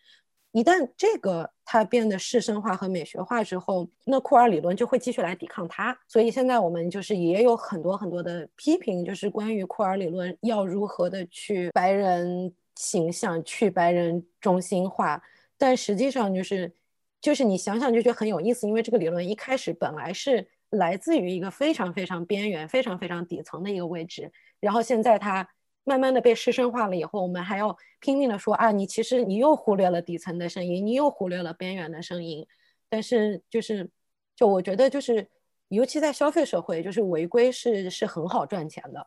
一旦这个它变得市生化和美学化之后，那库尔理论就会继续来抵抗它。所以现在我们就是也有很多很多的批评，就是关于库尔理论要如何的去白人形象、去白人中心化。但实际上就是就是你想想就觉得很有意思，因为这个理论一开始本来是来自于一个非常非常边缘、非常非常底层的一个位置，然后现在它。慢慢的被师生化了以后，我们还要拼命的说啊，你其实你又忽略了底层的声音，你又忽略了边缘的声音。但是就是，就我觉得就是，尤其在消费社会，就是违规是是很好赚钱的。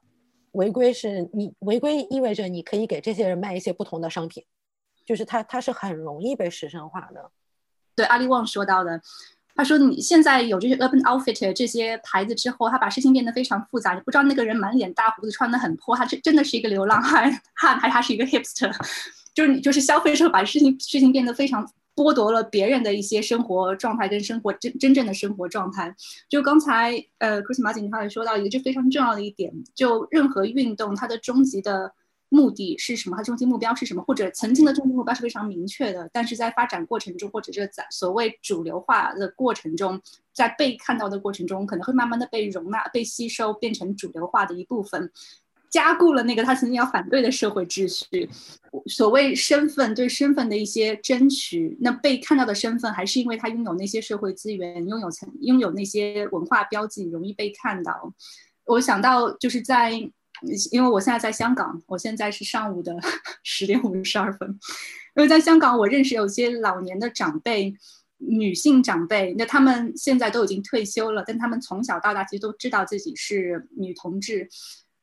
违规是你违规意味着你可以给这些人卖一些不同的商品，就是它它是很容易被师生化的。对，阿里旺说到的。他说：“你现在有这些 Urban Outfit 这些牌子之后，他把事情变得非常复杂。你不知道那个人满脸大胡子，穿的很破，他真真的是一个流浪汉，汉还是他是一个 hipster？就是你就是消费者把事情事情变得非常剥夺了别人的一些生活状态跟生活真真正的生活状态。就刚才呃，Chris 马景他也说到一个就非常重要的一点，就任何运动它的终极的。”目的是什么？它终极目标是什么？或者曾经的终极目标是非常明确的，但是在发展过程中，或者是在所谓主流化的过程中，在被看到的过程中，可能会慢慢的被容纳、被吸收，变成主流化的一部分，加固了那个他曾经要反对的社会秩序。所谓身份对身份的一些争取，那被看到的身份，还是因为他拥有那些社会资源，拥有曾拥有那些文化标记，容易被看到。我想到就是在。因为我现在在香港，我现在是上午的 十点五十二分。因为在香港，我认识有些老年的长辈，女性长辈，那他们现在都已经退休了，但他们从小到大其实都知道自己是女同志，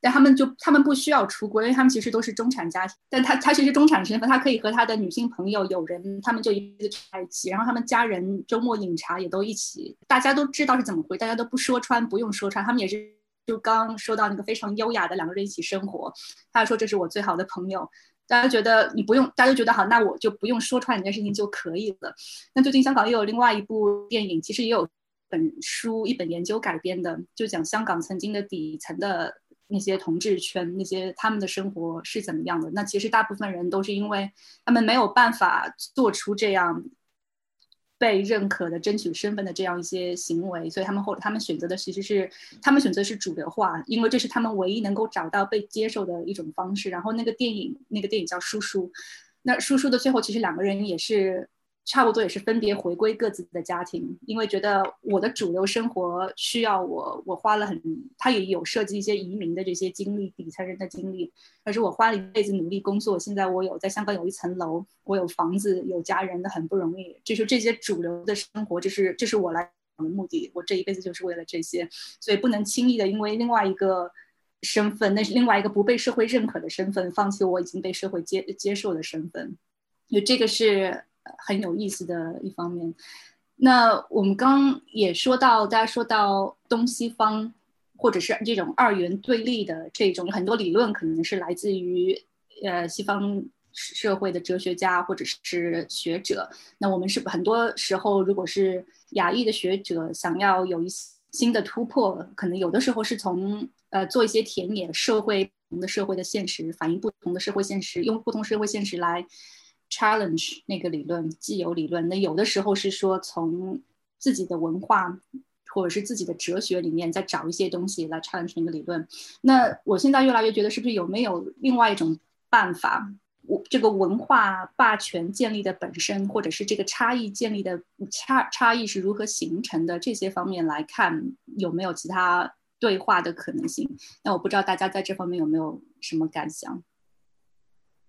但他们就他们不需要出国，因为他们其实都是中产家庭。但他他其实中产身份，他可以和他的女性朋友、友人，他们就一辈子在一起，然后他们家人周末饮茶也都一起，大家都知道是怎么回，大家都不说穿，不用说穿，他们也是。就刚说到那个非常优雅的两个人一起生活，他说这是我最好的朋友。大家觉得你不用，大家都觉得好，那我就不用说穿这件事情就可以了。那最近香港又有另外一部电影，其实也有本书、一本研究改编的，就讲香港曾经的底层的那些同志圈，那些他们的生活是怎么样的。那其实大部分人都是因为他们没有办法做出这样。被认可的争取身份的这样一些行为，所以他们后他们选择的其实是他们选择是主流化，因为这是他们唯一能够找到被接受的一种方式。然后那个电影，那个电影叫《叔叔》，那《叔叔》的最后其实两个人也是。差不多也是分别回归各自的家庭，因为觉得我的主流生活需要我，我花了很，他也有涉及一些移民的这些经历，底层人的经历。可是我花了一辈子努力工作，现在我有在香港有一层楼，我有房子，有家人，的很不容易。就是这些主流的生活，就是这是我来的目的。我这一辈子就是为了这些，所以不能轻易的因为另外一个身份，那是另外一个不被社会认可的身份，放弃我已经被社会接接受的身份。就这个是。很有意思的一方面。那我们刚也说到，大家说到东西方，或者是这种二元对立的这种很多理论，可能是来自于呃西方社会的哲学家或者是学者。那我们是很多时候，如果是亚裔的学者想要有一新的突破，可能有的时候是从呃做一些田野，社会不同的社会的现实，反映不同的社会现实，用不同社会现实来。Challenge 那个理论，既有理论，那有的时候是说从自己的文化或者是自己的哲学里面再找一些东西来 challenge 那个理论。那我现在越来越觉得，是不是有没有另外一种办法？我这个文化霸权建立的本身，或者是这个差异建立的差差异是如何形成的？这些方面来看，有没有其他对话的可能性？那我不知道大家在这方面有没有什么感想？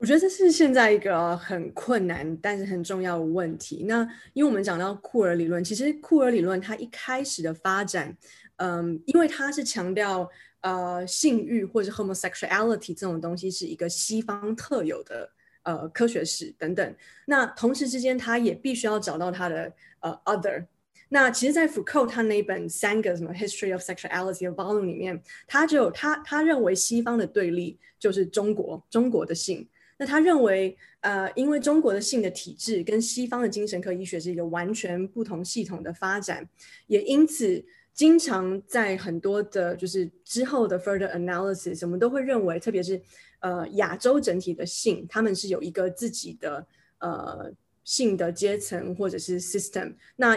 我觉得这是现在一个很困难，但是很重要的问题。那因为我们讲到库尔理论，其实库尔理论它一开始的发展，嗯，因为它是强调呃性欲或者 homosexuality 这种东西是一个西方特有的呃科学史等等。那同时之间，它也必须要找到它的呃 other。那其实，在 Foucault 他那本三个什么 History of Sexuality 的 volume 里面，他就他他认为西方的对立就是中国中国的性。那他认为，呃，因为中国的性的体制跟西方的精神科医学是一个完全不同系统的发展，也因此经常在很多的，就是之后的 further analysis，我们都会认为，特别是呃亚洲整体的性，他们是有一个自己的呃性的阶层或者是 system。那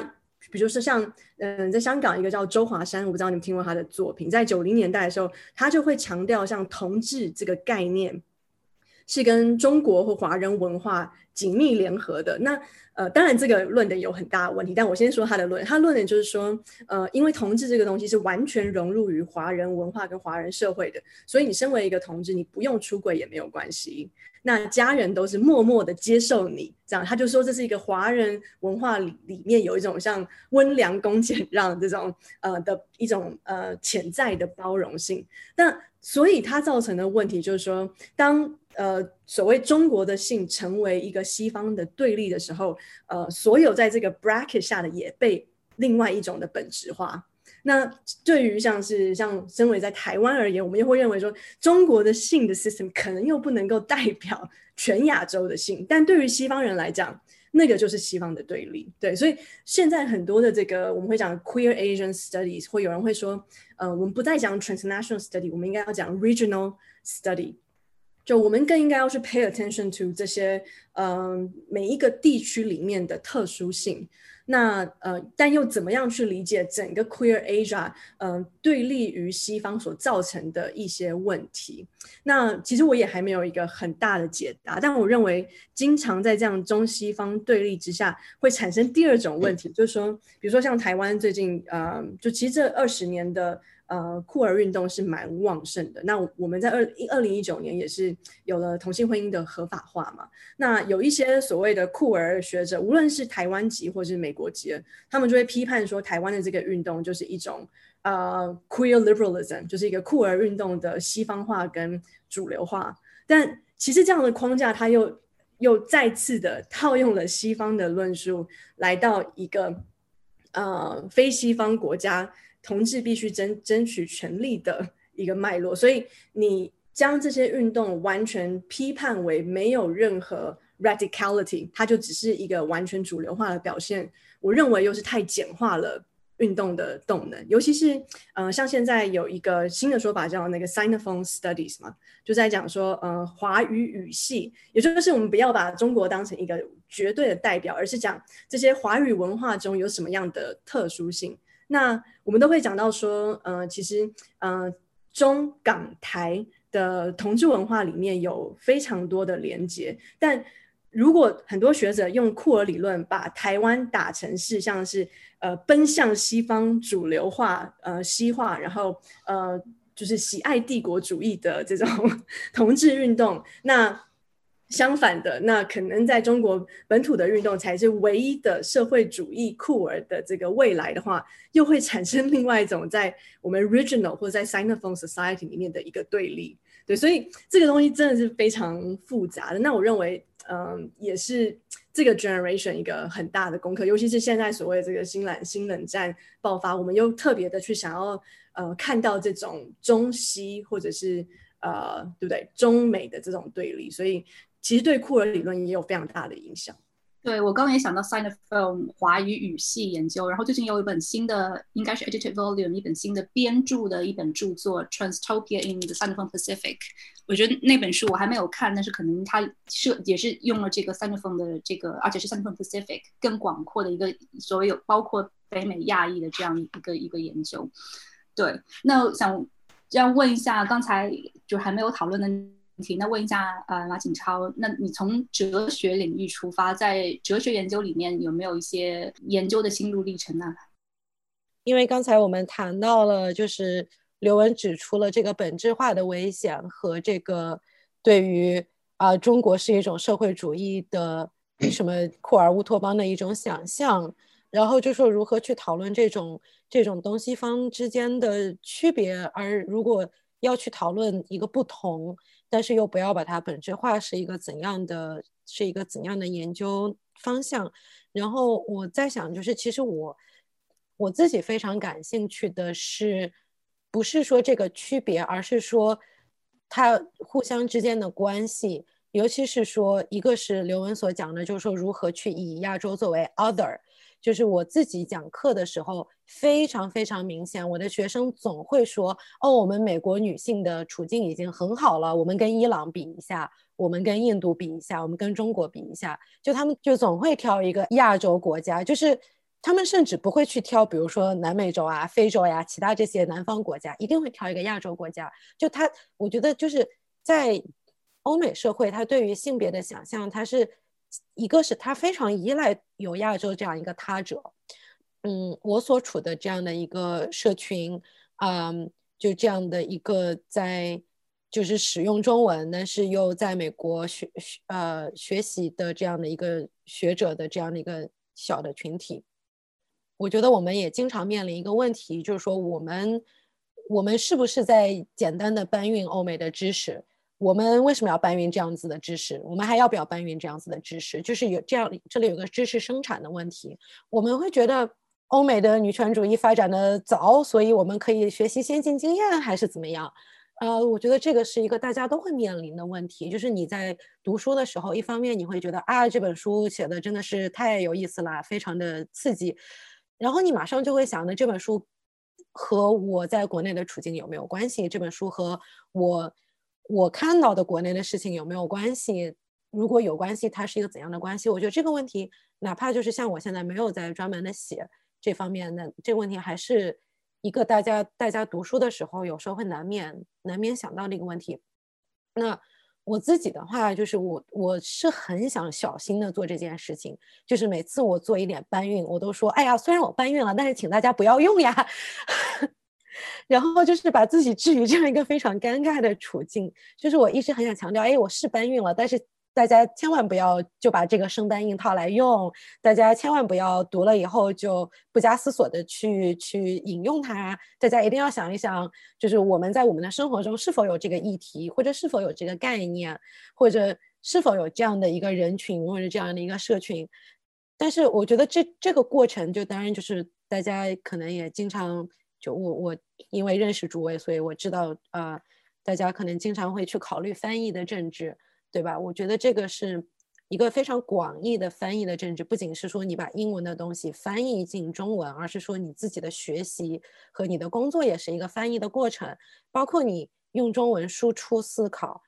比如说像嗯，在香港一个叫周华山，我不知道你们听过他的作品，在九零年代的时候，他就会强调像同志这个概念是跟中国或华人文化紧密联合的。那呃，当然这个论点有很大的问题，但我先说他的论，他论点就是说，呃，因为同志这个东西是完全融入于华人文化跟华人社会的，所以你身为一个同志，你不用出柜也没有关系。那家人都是默默的接受你，这样他就说这是一个华人文化里里面有一种像温良恭俭让这种呃的一种呃潜在的包容性。那所以它造成的问题就是说，当呃所谓中国的性成为一个西方的对立的时候，呃，所有在这个 bracket 下的也被另外一种的本质化。那对于像是像身为在台湾而言，我们又会认为说，中国的性的 system 可能又不能够代表 全亚洲的性，但对于西方人来讲，那个就是西方的对立。对，所以现在很多的这个我们会讲 queer Asian studies，会有人会说，呃，我们不再讲 transnational study，我们应该要讲 regional study，就我们更应该要去 pay attention to 这些，嗯，每一个地区里面的特殊性。那呃，但又怎么样去理解整个 Queer Asia，嗯，对立于西方所造成的一些问题？那其实我也还没有一个很大的解答，但我认为经常在这样中西方对立之下，会产生第二种问题，就是说，比如说像台湾最近，呃，就其实这二十年的。呃，酷儿运动是蛮旺盛的。那我们在二二零一九年也是有了同性婚姻的合法化嘛。那有一些所谓的酷儿学者，无论是台湾籍或是美国籍，他们就会批判说，台湾的这个运动就是一种呃 queer liberalism，就是一个酷儿运动的西方化跟主流化。但其实这样的框架，它又又再次的套用了西方的论述，来到一个呃非西方国家。同志必须争争取权利的一个脉络，所以你将这些运动完全批判为没有任何 radicality，它就只是一个完全主流化的表现。我认为又是太简化了运动的动能，尤其是呃，像现在有一个新的说法叫那个 Sinophone Studies 嘛，就在讲说呃华语语系，也就是我们不要把中国当成一个绝对的代表，而是讲这些华语文化中有什么样的特殊性。那我们都会讲到说，呃，其实，呃，中港台的同志文化里面有非常多的连接，但如果很多学者用库尔理论把台湾打成是像是呃奔向西方主流化、呃西化，然后呃就是喜爱帝国主义的这种 同志运动，那。相反的，那可能在中国本土的运动才是唯一的社会主义酷儿的这个未来的话，又会产生另外一种在我们 regional 或者在 Sinophone Society 里面的一个对立。对，所以这个东西真的是非常复杂的。那我认为，嗯，也是这个 generation 一个很大的功课，尤其是现在所谓这个新冷新冷战爆发，我们又特别的去想要呃看到这种中西或者是呃对不对中美的这种对立，所以。其实对库尔理论也有非常大的影响。对我刚刚也想到 Sinophone 华语语系研究，然后最近有一本新的，应该是 Edited Volume 一本新的编著的一本著作 Transtopia in the Sinophone Pacific。我觉得那本书我还没有看，但是可能它设也是用了这个 Sinophone 的这个，而且是 Sinophone Pacific 更广阔的一个所谓有包括北美亚裔的这样一个一个研究。对，那想这样问一下，刚才就还没有讨论的。题，那问一下，呃，马景超，那你从哲学领域出发，在哲学研究里面有没有一些研究的心路历程呢？因为刚才我们谈到了，就是刘文指出了这个本质化的危险和这个对于啊中国是一种社会主义的 什么库尔乌托邦的一种想象，然后就说如何去讨论这种这种东西方之间的区别，而如果要去讨论一个不同。但是又不要把它本质化，是一个怎样的，是一个怎样的研究方向？然后我在想，就是其实我我自己非常感兴趣的是，不是说这个区别，而是说它互相之间的关系，尤其是说，一个是刘文所讲的，就是说如何去以亚洲作为 other，就是我自己讲课的时候，非常非常明显，我的学生总会说：“哦，我们美国女性的处境已经很好了，我们跟伊朗比一下，我们跟印度比一下，我们跟中国比一下。”就他们就总会挑一个亚洲国家，就是他们甚至不会去挑，比如说南美洲啊、非洲呀、其他这些南方国家，一定会挑一个亚洲国家。就他，我觉得就是在欧美社会，他对于性别的想象，他是。一个是他非常依赖有亚洲这样一个他者，嗯，我所处的这样的一个社群，嗯，就这样的一个在就是使用中文，但是又在美国学学呃学习的这样的一个学者的这样的一个小的群体，我觉得我们也经常面临一个问题，就是说我们我们是不是在简单的搬运欧美的知识？我们为什么要搬运这样子的知识？我们还要不要搬运这样子的知识？就是有这样，这里有个知识生产的问题。我们会觉得欧美的女权主义发展的早，所以我们可以学习先进经验，还是怎么样？呃，我觉得这个是一个大家都会面临的问题。就是你在读书的时候，一方面你会觉得啊，这本书写的真的是太有意思了，非常的刺激，然后你马上就会想，那这本书和我在国内的处境有没有关系？这本书和我。我看到的国内的事情有没有关系？如果有关系，它是一个怎样的关系？我觉得这个问题，哪怕就是像我现在没有在专门的写这方面的这个问题，还是一个大家大家读书的时候有时候会难免难免想到的一个问题。那我自己的话，就是我我是很想小心的做这件事情，就是每次我做一点搬运，我都说，哎呀，虽然我搬运了，但是请大家不要用呀。然后就是把自己置于这样一个非常尴尬的处境，就是我一直很想强调，哎，我是搬运了，但是大家千万不要就把这个生搬硬套来用，大家千万不要读了以后就不加思索的去去引用它，大家一定要想一想，就是我们在我们的生活中是否有这个议题，或者是否有这个概念，或者是否有这样的一个人群或者这样的一个社群。但是我觉得这这个过程，就当然就是大家可能也经常。就我我因为认识诸位，所以我知道啊，大家可能经常会去考虑翻译的政治，对吧？我觉得这个是一个非常广义的翻译的政治，不仅是说你把英文的东西翻译进中文，而是说你自己的学习和你的工作也是一个翻译的过程，包括你用中文输出思考，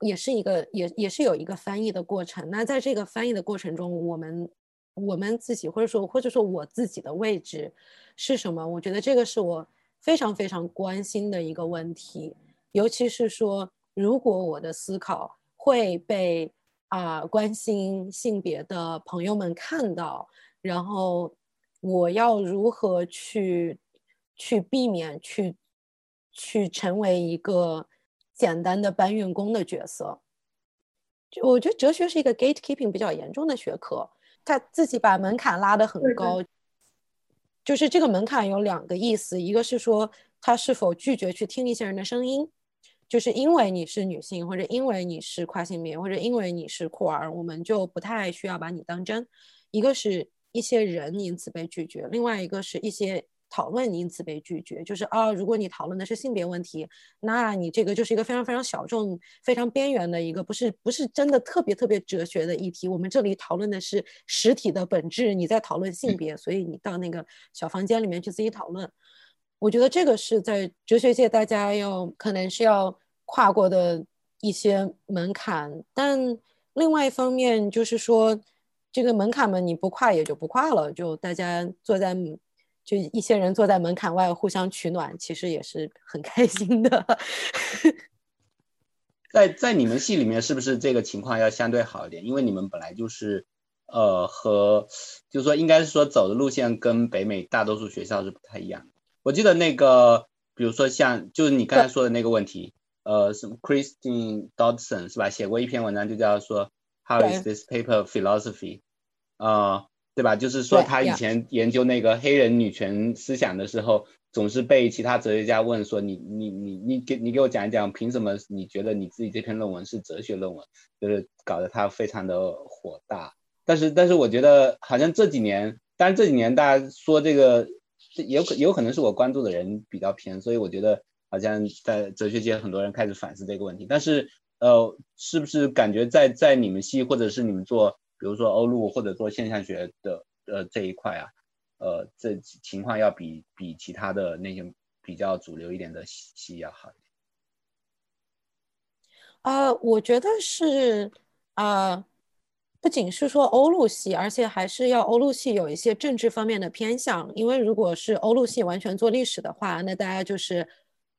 也是一个也也是有一个翻译的过程。那在这个翻译的过程中，我们。我们自己，或者说，或者说我自己的位置是什么？我觉得这个是我非常非常关心的一个问题。尤其是说，如果我的思考会被啊关心性别的朋友们看到，然后我要如何去去避免去去成为一个简单的搬运工的角色？我觉得哲学是一个 gatekeeping 比较严重的学科。他自己把门槛拉得很高，就是这个门槛有两个意思，一个是说他是否拒绝去听一些人的声音，就是因为你是女性，或者因为你是跨性别，或者因为你是酷儿，我们就不太需要把你当真。一个是一些人因此被拒绝，另外一个是一些。讨论因此被拒绝，就是啊，如果你讨论的是性别问题，那你这个就是一个非常非常小众、非常边缘的一个，不是不是真的特别特别哲学的议题。我们这里讨论的是实体的本质，你在讨论性别，所以你到那个小房间里面去自己讨论。我觉得这个是在哲学界大家要可能是要跨过的一些门槛，但另外一方面就是说，这个门槛嘛，你不跨也就不跨了，就大家坐在。就一些人坐在门槛外互相取暖，其实也是很 开心的。在在你们系里面，是不是这个情况要相对好一点？因为你们本来就是，呃，和就是说，应该是说走的路线跟北美大多数学校是不太一样的。我记得那个，比如说像就是你刚才说的那个问题，呃，什么 Christine Dodson 是吧？写过一篇文章，就叫说 How is this paper philosophy？啊。对吧？就是说，他以前研究那个黑人女权思想的时候，总是被其他哲学家问说：“你你你你给你给我讲一讲，凭什么你觉得你自己这篇论文是哲学论文？”就是搞得他非常的火大。但是，但是我觉得好像这几年，当然这几年大家说这个，也有可有可能是我关注的人比较偏，所以我觉得好像在哲学界很多人开始反思这个问题。但是，呃，是不是感觉在在你们系或者是你们做？比如说欧陆或者做现象学的呃这一块啊，呃这情况要比比其他的那些比较主流一点的系要好一点。呃，我觉得是呃，不仅是说欧陆系，而且还是要欧陆系有一些政治方面的偏向，因为如果是欧陆系完全做历史的话，那大家就是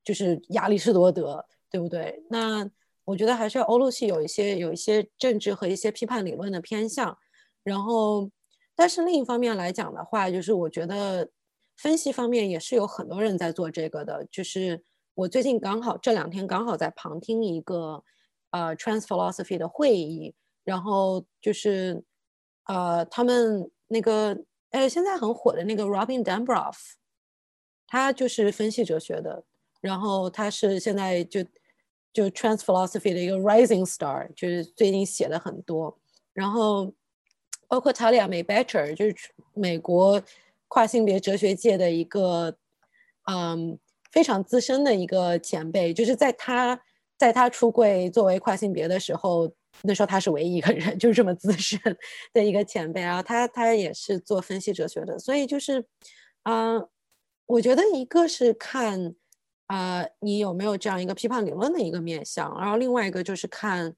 就是亚里士多德，对不对？那我觉得还是要欧陆系有一些有一些政治和一些批判理论的偏向，然后，但是另一方面来讲的话，就是我觉得分析方面也是有很多人在做这个的，就是我最近刚好这两天刚好在旁听一个呃 trans philosophy 的会议，然后就是呃他们那个呃现在很火的那个 Robin Dambroff，他就是分析哲学的，然后他是现在就。就 trans philosophy 的一个 rising star，就是最近写的很多，然后包括 Talia May Becher，就是美国跨性别哲学界的一个嗯非常资深的一个前辈，就是在他在他出柜作为跨性别的时候，那时候他是唯一一个人，就是这么资深的一个前辈。啊，他他也是做分析哲学的，所以就是嗯，我觉得一个是看。啊，你有没有这样一个批判理论的一个面向？然后另外一个就是看，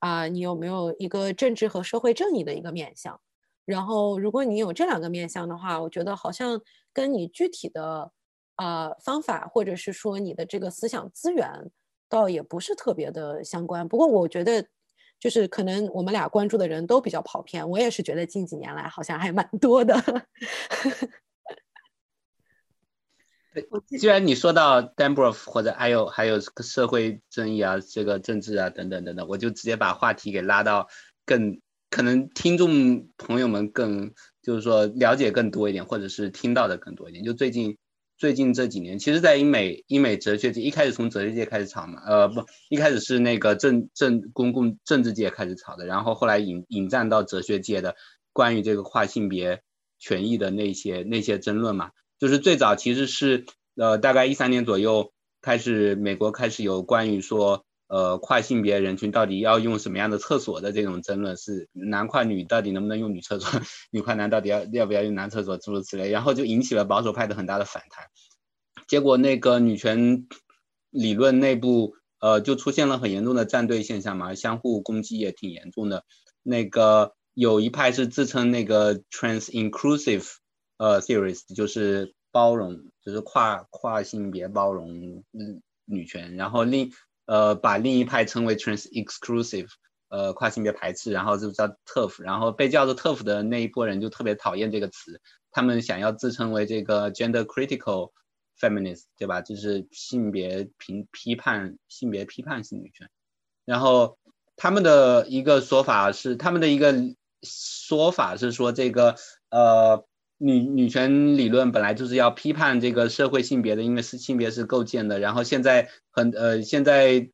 啊，你有没有一个政治和社会正义的一个面向？然后如果你有这两个面向的话，我觉得好像跟你具体的啊方法，或者是说你的这个思想资源，倒也不是特别的相关。不过我觉得，就是可能我们俩关注的人都比较跑偏。我也是觉得近几年来好像还蛮多的。既然你说到 Dambroff 或者还有还有社会正义啊，这个政治啊等等等等，我就直接把话题给拉到更可能听众朋友们更就是说了解更多一点，或者是听到的更多一点。就最近最近这几年，其实，在英美英美哲学界一开始从哲学界开始炒嘛，呃不，一开始是那个政政公共政治界开始炒的，然后后来引引战到哲学界的关于这个跨性别权益的那些那些争论嘛。就是最早其实是呃大概一三年左右开始，美国开始有关于说呃跨性别人群到底要用什么样的厕所的这种争论，是男跨女到底能不能用女厕所，女跨男到底要要不要用男厕所诸如此类，然后就引起了保守派的很大的反弹。结果那个女权理论内部呃就出现了很严重的站队现象嘛，相互攻击也挺严重的。那个有一派是自称那个 trans inclusive。呃，theories 就是包容，就是跨跨性别包容女权，然后另呃把另一派称为 trans exclusive，呃跨性别排斥，然后就叫 tough，然后被叫做 tough 的那一波人就特别讨厌这个词，他们想要自称为这个 gender critical feminist，对吧？就是性别评批判性别批判性女权，然后他们的一个说法是，他们的一个说法是说这个呃。女女权理论本来就是要批判这个社会性别的，因为是性别是构建的。然后现在很呃，现在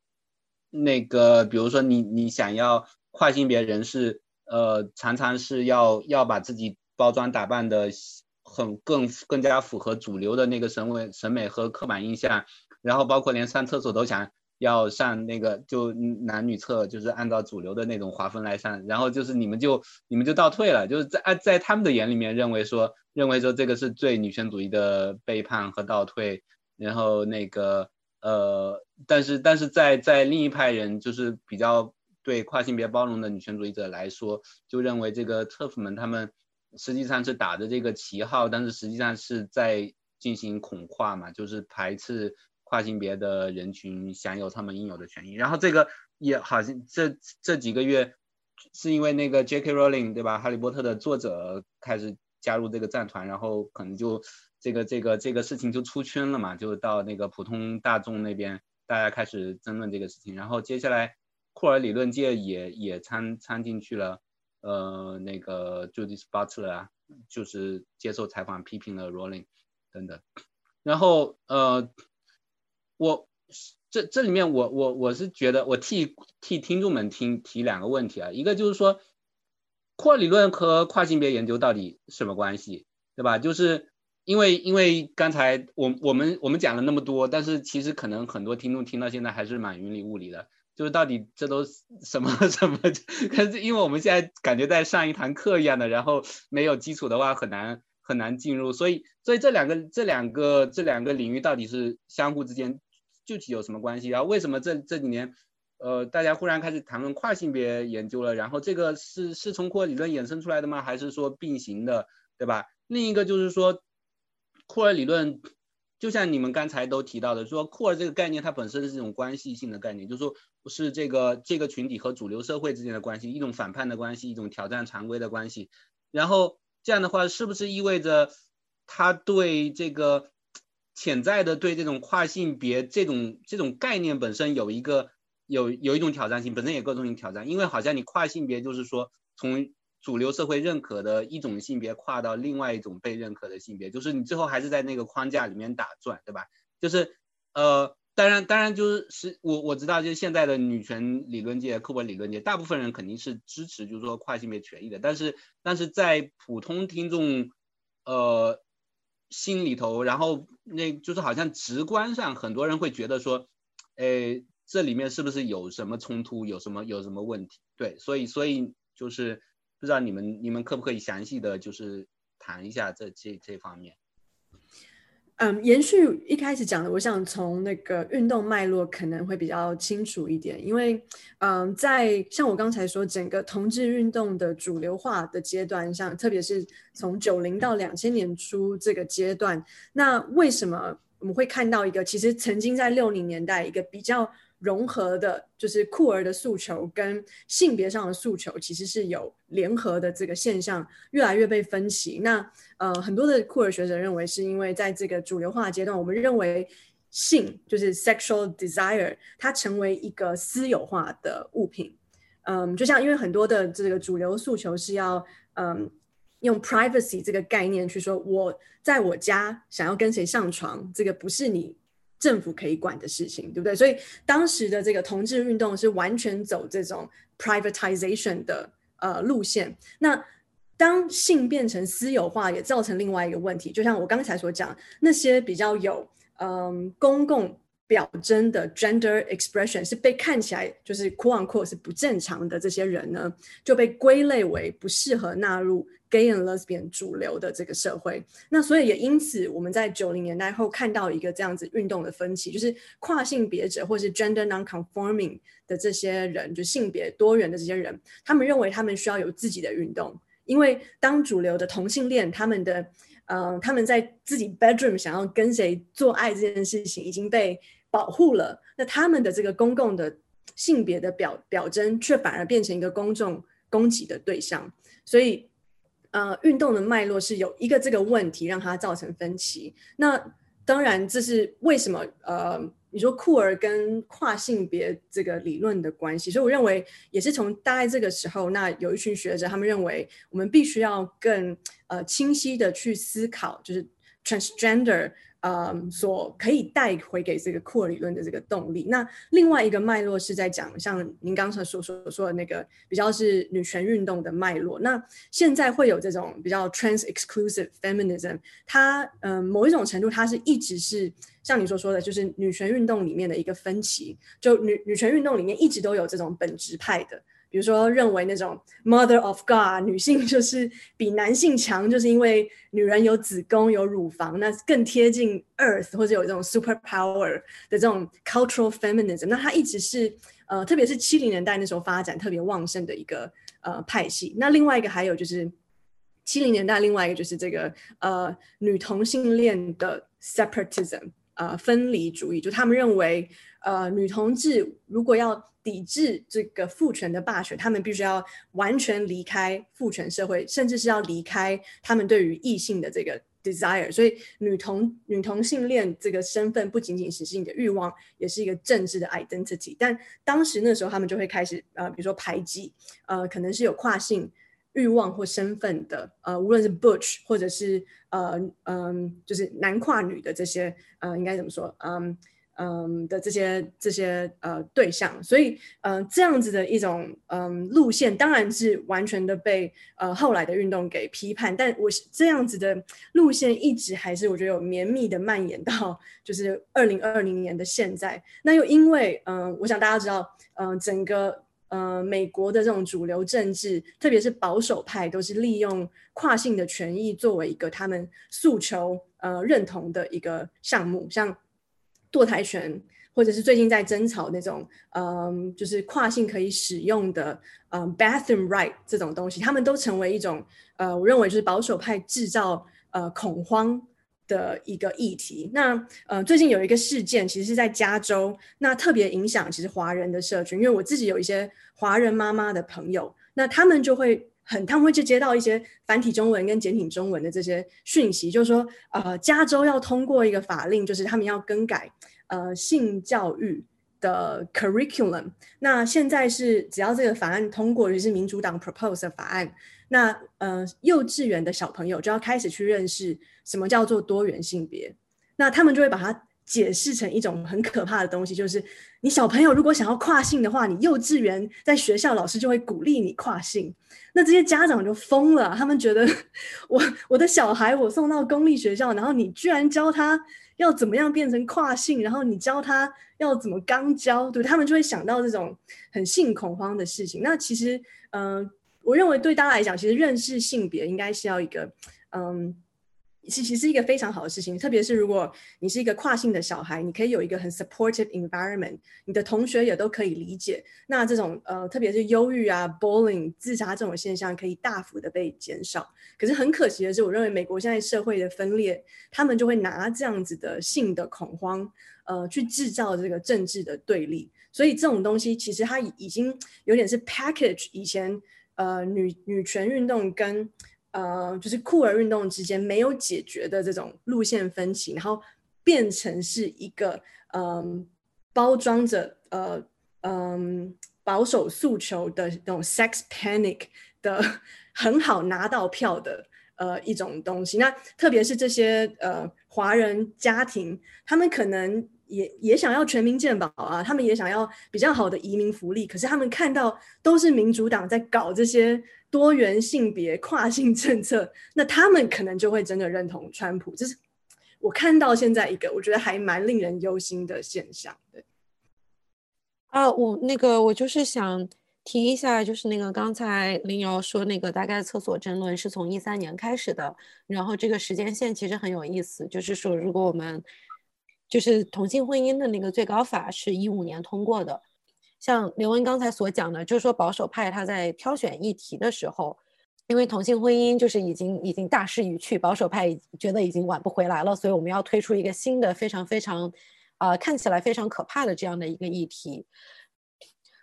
那个比如说你你想要跨性别人士，呃，常常是要要把自己包装打扮的很更更加符合主流的那个审美审美和刻板印象，然后包括连上厕所都想。要上那个就男女厕，就是按照主流的那种划分来上，然后就是你们就你们就倒退了，就是在在他们的眼里面认为说认为说这个是最女权主义的背叛和倒退，然后那个呃，但是但是在在另一派人就是比较对跨性别包容的女权主义者来说，就认为这个特夫们他们实际上是打着这个旗号，但是实际上是在进行恐跨嘛，就是排斥。跨性别的人群享有他们应有的权益，然后这个也好像这这几个月是因为那个 J.K. Rowling 对吧？哈利波特的作者开始加入这个战团，然后可能就这个这个这个事情就出圈了嘛，就到那个普通大众那边，大家开始争论这个事情，然后接下来库尔理论界也也参参进去了，呃，那个 Judith Butler 啊，就是接受采访批评了 Rowling 等等，然后呃。我这这里面我我我是觉得我替替听众们听提两个问题啊，一个就是说，扩理论和跨性别研究到底什么关系，对吧？就是因为因为刚才我我们我们讲了那么多，但是其实可能很多听众听到现在还是蛮云里雾里的。就是到底这都什么 什么？可是因为我们现在感觉在上一堂课一样的，然后没有基础的话很难很难进入，所以所以这两个这两个这两个领域到底是相互之间具体有什么关系？然后为什么这这几年呃大家忽然开始谈论跨性别研究了？然后这个是是从库尔理论衍生出来的吗？还是说并行的，对吧？另一个就是说库尔理论。就像你们刚才都提到的，说库尔这个概念，它本身是一种关系性的概念，就是说是这个这个群体和主流社会之间的关系，一种反叛的关系，一种挑战常规的关系。然后这样的话，是不是意味着他对这个潜在的对这种跨性别这种这种概念本身有一个有有一种挑战性，本身也各种挑战，因为好像你跨性别就是说从。主流社会认可的一种性别跨到另外一种被认可的性别，就是你最后还是在那个框架里面打转，对吧？就是呃，当然，当然就是是我我知道，就是现在的女权理论界、课本理论界，大部分人肯定是支持，就是说跨性别权益的。但是，但是在普通听众呃心里头，然后那就是好像直观上，很多人会觉得说，哎，这里面是不是有什么冲突，有什么有什么问题？对，所以所以就是。不知道你们你们可不可以详细的就是谈一下这这这方面？嗯，延续一开始讲的，我想从那个运动脉络可能会比较清楚一点，因为嗯，在像我刚才说，整个同志运动的主流化的阶段上，特别是从九零到两千年初这个阶段，那为什么我们会看到一个其实曾经在六零年代一个比较。融合的，就是酷儿的诉求跟性别上的诉求，其实是有联合的这个现象，越来越被分歧。那呃，很多的酷儿学者认为，是因为在这个主流化阶段，我们认为性就是 sexual desire，它成为一个私有化的物品。嗯，就像因为很多的这个主流诉求是要嗯用 privacy 这个概念去说，我在我家想要跟谁上床，这个不是你。政府可以管的事情，对不对？所以当时的这个同志运动是完全走这种 privatization 的呃路线。那当性变成私有化，也造成另外一个问题。就像我刚才所讲，那些比较有嗯公共表征的 gender expression 是被看起来就是 quote unquote 是不正常的这些人呢，就被归类为不适合纳入。gay and lesbian 主流的这个社会，那所以也因此，我们在九零年代后看到一个这样子运动的分歧，就是跨性别者或是 gender non-conforming 的这些人，就性别多元的这些人，他们认为他们需要有自己的运动，因为当主流的同性恋，他们的呃他们在自己 bedroom 想要跟谁做爱这件事情已经被保护了，那他们的这个公共的性别的表表征却反而变成一个公众攻击的对象，所以。呃，运动的脉络是有一个这个问题让它造成分歧。那当然，这是为什么？呃，你说酷儿跟跨性别这个理论的关系，所以我认为也是从大概这个时候，那有一群学者他们认为，我们必须要更呃清晰的去思考，就是 transgender。嗯，所可以带回给这个库尔理论的这个动力。那另外一个脉络是在讲，像您刚才所所说的那个比较是女权运动的脉络。那现在会有这种比较 trans exclusive feminism，它嗯某一种程度，它是一直是像你所说的，就是女权运动里面的一个分歧。就女女权运动里面一直都有这种本质派的。比如说，认为那种 Mother of God 女性 就是比男性强，就是因为女人有子宫、有乳房，那更贴近 Earth，或者有这种 super power 的这种 cultural feminism。那它一直是呃，特别是七零年代那时候发展特别旺盛的一个呃派系。那另外一个还有就是七零年代另外一个就是这个呃女同性恋的 separatism，呃分离主义，就他们认为呃女同志如果要抵制这个父权的霸权，他们必须要完全离开父权社会，甚至是要离开他们对于异性的这个 desire。所以，女同女同性恋这个身份不仅仅是你的欲望，也是一个政治的 identity。但当时那时候，他们就会开始呃，比如说排挤呃，可能是有跨性欲望或身份的呃，无论是 butch 或者是呃嗯，就是男跨女的这些呃，应该怎么说嗯。嗯的这些这些呃对象，所以嗯这样子的一种嗯路线当然是完全的被呃后来的运动给批判，但我这样子的路线一直还是我觉得有绵密的蔓延到就是二零二零年的现在。那又因为嗯，我想大家知道嗯整个呃美国的这种主流政治，特别是保守派，都是利用跨性的权益作为一个他们诉求呃认同的一个项目，像。堕胎权，或者是最近在争吵那种，嗯，就是跨性可以使用的，嗯，bathroom right 这种东西，他们都成为一种，呃，我认为就是保守派制造呃恐慌的一个议题。那呃，最近有一个事件，其实是在加州，那特别影响其实华人的社群，因为我自己有一些华人妈妈的朋友，那他们就会很，他们会去接到一些繁体中文跟简体中文的这些讯息，就是说，呃，加州要通过一个法令，就是他们要更改。呃，性教育的 curriculum，那现在是只要这个法案通过，就是民主党 propose 的法案，那呃，幼稚园的小朋友就要开始去认识什么叫做多元性别，那他们就会把它解释成一种很可怕的东西，就是你小朋友如果想要跨性的话，你幼稚园在学校老师就会鼓励你跨性，那这些家长就疯了，他们觉得 我我的小孩我送到公立学校，然后你居然教他。要怎么样变成跨性？然后你教他要怎么刚教，对他们就会想到这种很性恐慌的事情。那其实，嗯，我认为对大家来讲，其实认识性别应该是要一个，嗯。其实是一个非常好的事情，特别是如果你是一个跨性的小孩，你可以有一个很 supportive environment，你的同学也都可以理解。那这种呃，特别是忧郁啊、bullying、自杀这种现象，可以大幅的被减少。可是很可惜的是，我认为美国现在社会的分裂，他们就会拿这样子的性的恐慌，呃，去制造这个政治的对立。所以这种东西其实它已经有点是 package 以前呃女女权运动跟。呃，就是酷儿运动之间没有解决的这种路线分歧，然后变成是一个嗯，包装着呃嗯保守诉求的那种 sex panic 的很好拿到票的呃一种东西。那特别是这些呃华人家庭，他们可能也也想要全民健保啊，他们也想要比较好的移民福利，可是他们看到都是民主党在搞这些。多元性别、跨性政策，那他们可能就会真的认同川普。这是我看到现在一个我觉得还蛮令人忧心的现象。对啊，我那个我就是想提一下，就是那个刚才林瑶说那个大概厕所争论是从一三年开始的，然后这个时间线其实很有意思，就是说如果我们就是同性婚姻的那个最高法是一五年通过的。像刘文刚才所讲的，就是说保守派他在挑选议题的时候，因为同性婚姻就是已经已经大势已去，保守派觉得已经挽不回来了，所以我们要推出一个新的非常非常，啊看起来非常可怕的这样的一个议题。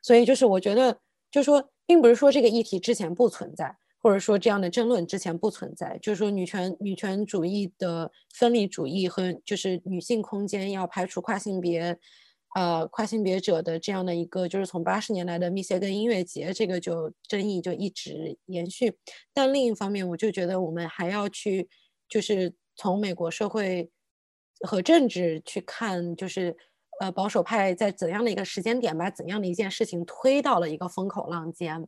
所以就是我觉得，就是说，并不是说这个议题之前不存在，或者说这样的争论之前不存在，就是说女权女权主义的分离主义和就是女性空间要排除跨性别。呃，跨性别者的这样的一个，就是从八十年代的密歇根音乐节，这个就争议就一直延续。但另一方面，我就觉得我们还要去，就是从美国社会和政治去看，就是呃保守派在怎样的一个时间点，把怎样的一件事情推到了一个风口浪尖。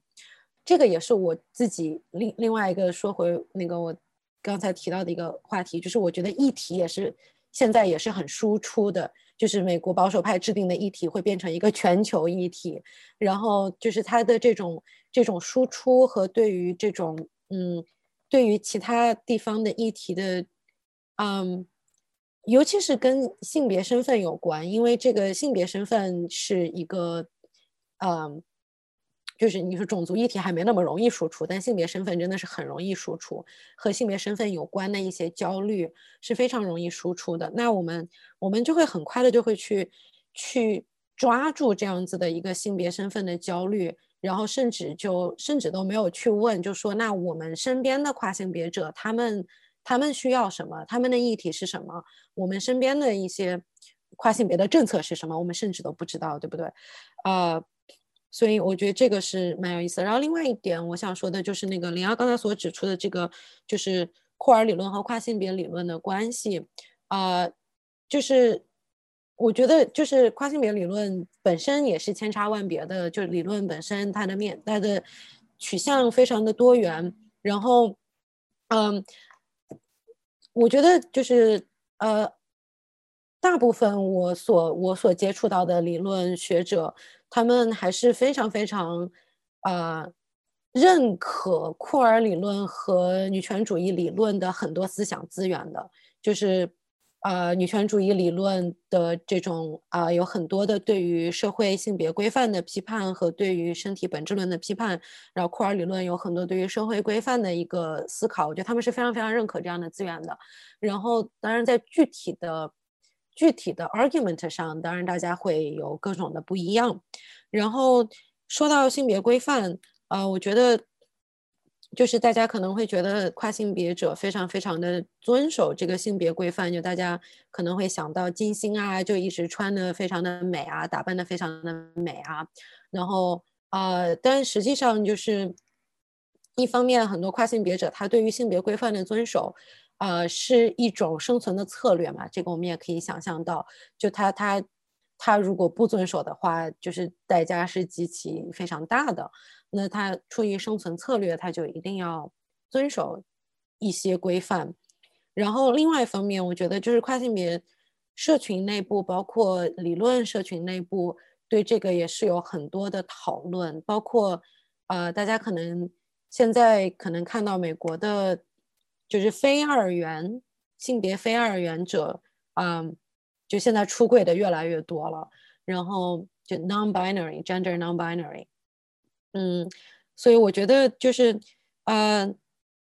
这个也是我自己另另外一个说回那个我刚才提到的一个话题，就是我觉得议题也是现在也是很输出的。就是美国保守派制定的议题会变成一个全球议题，然后就是它的这种这种输出和对于这种嗯，对于其他地方的议题的，嗯，尤其是跟性别身份有关，因为这个性别身份是一个，嗯。就是你说种族议题还没那么容易输出，但性别身份真的是很容易输出，和性别身份有关的一些焦虑是非常容易输出的。那我们我们就会很快的就会去去抓住这样子的一个性别身份的焦虑，然后甚至就甚至都没有去问，就说那我们身边的跨性别者他们他们需要什么，他们的议题是什么，我们身边的一些跨性别的政策是什么，我们甚至都不知道，对不对？呃。所以我觉得这个是蛮有意思。然后另外一点，我想说的就是那个林瑶刚才所指出的这个，就是库尔理论和跨性别理论的关系。啊，就是我觉得就是跨性别理论本身也是千差万别的，就是理论本身它的面它的取向非常的多元。然后，嗯，我觉得就是呃，大部分我所我所接触到的理论学者，他们还是非常非常呃认可库尔理论和女权主义理论的很多思想资源的，就是。呃，女权主义理论的这种啊，有很多的对于社会性别规范的批判和对于身体本质论的批判，然后库尔理论有很多对于社会规范的一个思考，我觉得他们是非常非常认可这样的资源的。然后，当然在具体的具体的 argument 上，当然大家会有各种的不一样。然后说到性别规范，呃，我觉得。就是大家可能会觉得跨性别者非常非常的遵守这个性别规范，就大家可能会想到金星啊，就一直穿的非常的美啊，打扮的非常的美啊。然后呃，但实际上就是一方面，很多跨性别者他对于性别规范的遵守，呃，是一种生存的策略嘛。这个我们也可以想象到，就他他他如果不遵守的话，就是代价是极其非常大的。那他出于生存策略，他就一定要遵守一些规范。然后另外一方面，我觉得就是跨性别社群内部，包括理论社群内部，对这个也是有很多的讨论。包括呃，大家可能现在可能看到美国的，就是非二元性别非二元者，嗯，就现在出柜的越来越多了。然后就 non-binary gender non-binary。嗯，所以我觉得就是，呃，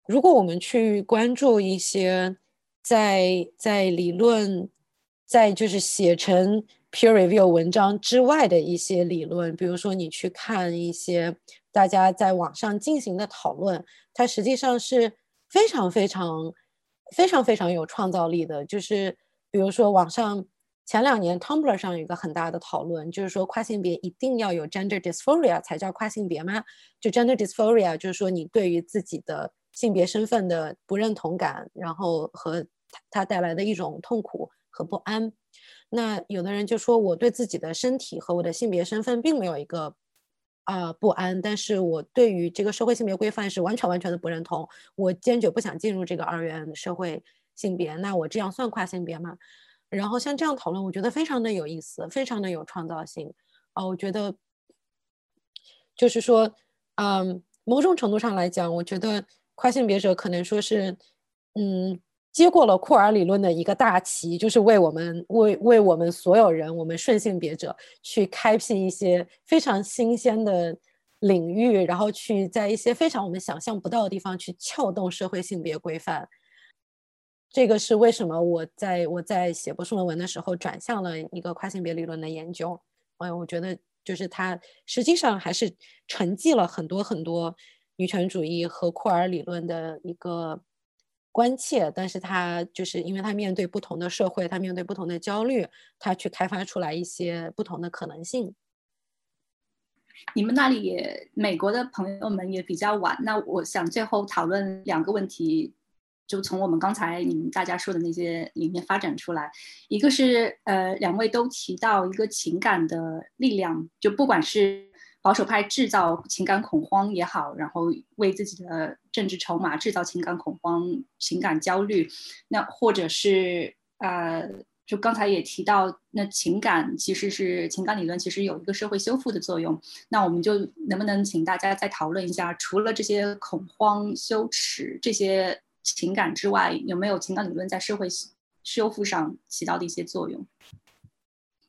如果我们去关注一些在在理论，在就是写成 peer review 文章之外的一些理论，比如说你去看一些大家在网上进行的讨论，它实际上是非常非常非常非常有创造力的，就是比如说网上。前两年，Tumblr 上有一个很大的讨论，就是说跨性别一定要有 gender dysphoria 才叫跨性别吗？就 gender dysphoria 就是说你对于自己的性别身份的不认同感，然后和它带来的一种痛苦和不安。那有的人就说，我对自己的身体和我的性别身份并没有一个啊不安，但是我对于这个社会性别规范是完全完全的不认同，我坚决不想进入这个二元社会性别。那我这样算跨性别吗？然后像这样讨论，我觉得非常的有意思，非常的有创造性啊！我觉得就是说，嗯，某种程度上来讲，我觉得跨性别者可能说是，嗯，接过了库尔理论的一个大旗，就是为我们为为我们所有人，我们顺性别者去开辟一些非常新鲜的领域，然后去在一些非常我们想象不到的地方去撬动社会性别规范。这个是为什么我在我在写博士论文的时候转向了一个跨性别理论的研究。哎，我觉得就是它实际上还是承继了很多很多女权主义和库尔理论的一个关切，但是他就是因为他面对不同的社会，他面对不同的焦虑，他去开发出来一些不同的可能性。你们那里也美国的朋友们也比较晚，那我想最后讨论两个问题。就从我们刚才你们大家说的那些里面发展出来，一个是呃，两位都提到一个情感的力量，就不管是保守派制造情感恐慌也好，然后为自己的政治筹码制造情感恐慌、情感焦虑，那或者是呃，就刚才也提到，那情感其实是情感理论，其实有一个社会修复的作用。那我们就能不能请大家再讨论一下，除了这些恐慌、羞耻这些。情感之外，有没有情感理论在社会修复上起到的一些作用？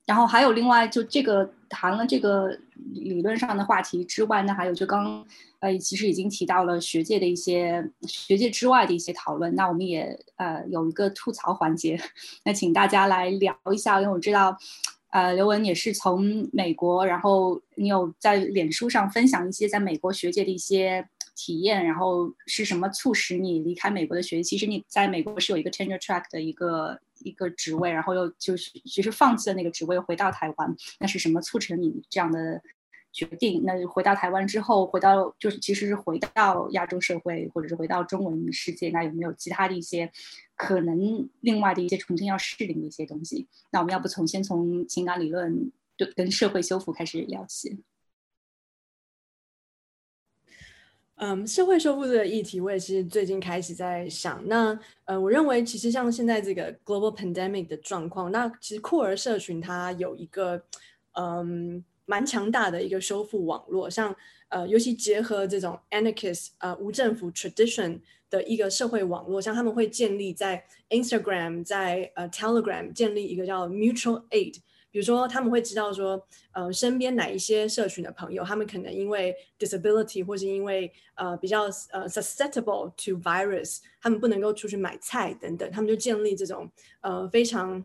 然后还有另外，就这个谈了这个理论上的话题之外呢，还有就刚呃，其实已经提到了学界的一些学界之外的一些讨论。那我们也呃有一个吐槽环节，那请大家来聊一下，因为我知道呃刘文也是从美国，然后你有在脸书上分享一些在美国学界的一些。体验，然后是什么促使你离开美国的学习？其实你在美国是有一个 tenure track 的一个一个职位，然后又就是其实放弃了那个职位回到台湾，那是什么促成你这样的决定。那回到台湾之后，回到就是其实是回到亚洲社会，或者是回到中文世界，那有没有其他的一些可能另外的一些重新要适应的一些东西？那我们要不从先从情感理论对跟社会修复开始聊起？嗯，社会修复这个议题，我也是最近开始在想。那呃，我认为其实像现在这个 global pandemic 的状况，那其实酷儿社群它有一个嗯蛮强大的一个修复网络，像呃，尤其结合这种 anarchist 呃无政府 tradition 的一个社会网络，像他们会建立在 Instagram，在呃 Telegram 建立一个叫 mutual aid。比如说，他们会知道说，呃，身边哪一些社群的朋友，他们可能因为 disability 或是因为呃比较呃 susceptible to virus，他们不能够出去买菜等等，他们就建立这种呃非常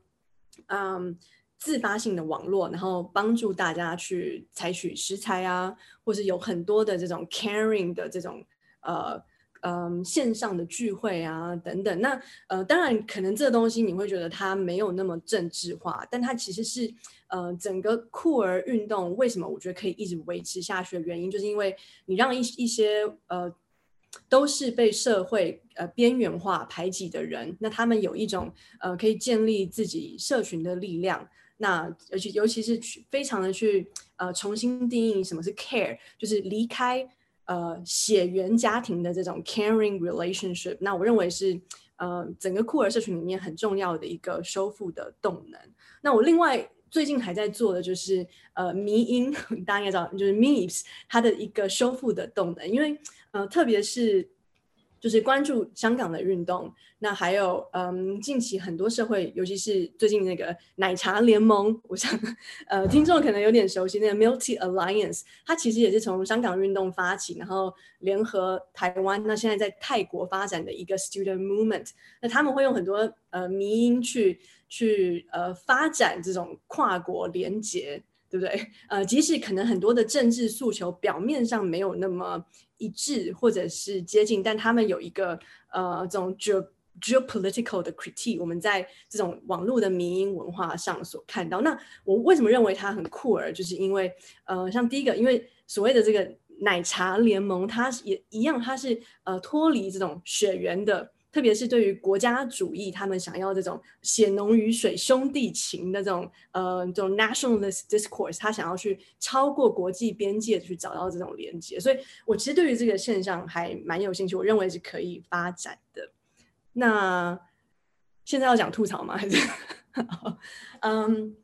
嗯自发性的网络，然后帮助大家去采取食材啊，或是有很多的这种 caring 的这种呃。嗯，线上的聚会啊，等等，那呃，当然可能这个东西你会觉得它没有那么政治化，但它其实是呃整个酷儿运动为什么我觉得可以一直维持下去的原因，就是因为你让一一些呃都是被社会呃边缘化排挤的人，那他们有一种呃可以建立自己社群的力量，那而且尤其是去非常的去呃重新定义什么是 care，就是离开。呃，血缘家庭的这种 caring relationship，那我认为是呃整个酷儿社群里面很重要的一个修复的动能。那我另外最近还在做的就是呃迷音，大家应该知道，就是 memes 它的一个修复的动能，因为呃特别是。就是关注香港的运动，那还有嗯，近期很多社会，尤其是最近那个奶茶联盟，我想呃，听众可能有点熟悉那个 Multi Alliance，它其实也是从香港运动发起，然后联合台湾，那现在在泰国发展的一个 Student Movement，那他们会用很多呃迷音去去呃发展这种跨国联结。对不对？呃，即使可能很多的政治诉求表面上没有那么一致或者是接近，但他们有一个呃这种 ge geopolitical 的 critique，我们在这种网络的民营文化上所看到。那我为什么认为它很酷儿？就是因为呃，像第一个，因为所谓的这个奶茶联盟，它也一样，它是呃脱离这种血缘的。特别是对于国家主义，他们想要这种血浓于水兄弟情的这种呃这种 nationalist discourse，他想要去超过国际边界去找到这种连接，所以我其实对于这个现象还蛮有兴趣，我认为是可以发展的。那现在要讲吐槽吗？还是 嗯？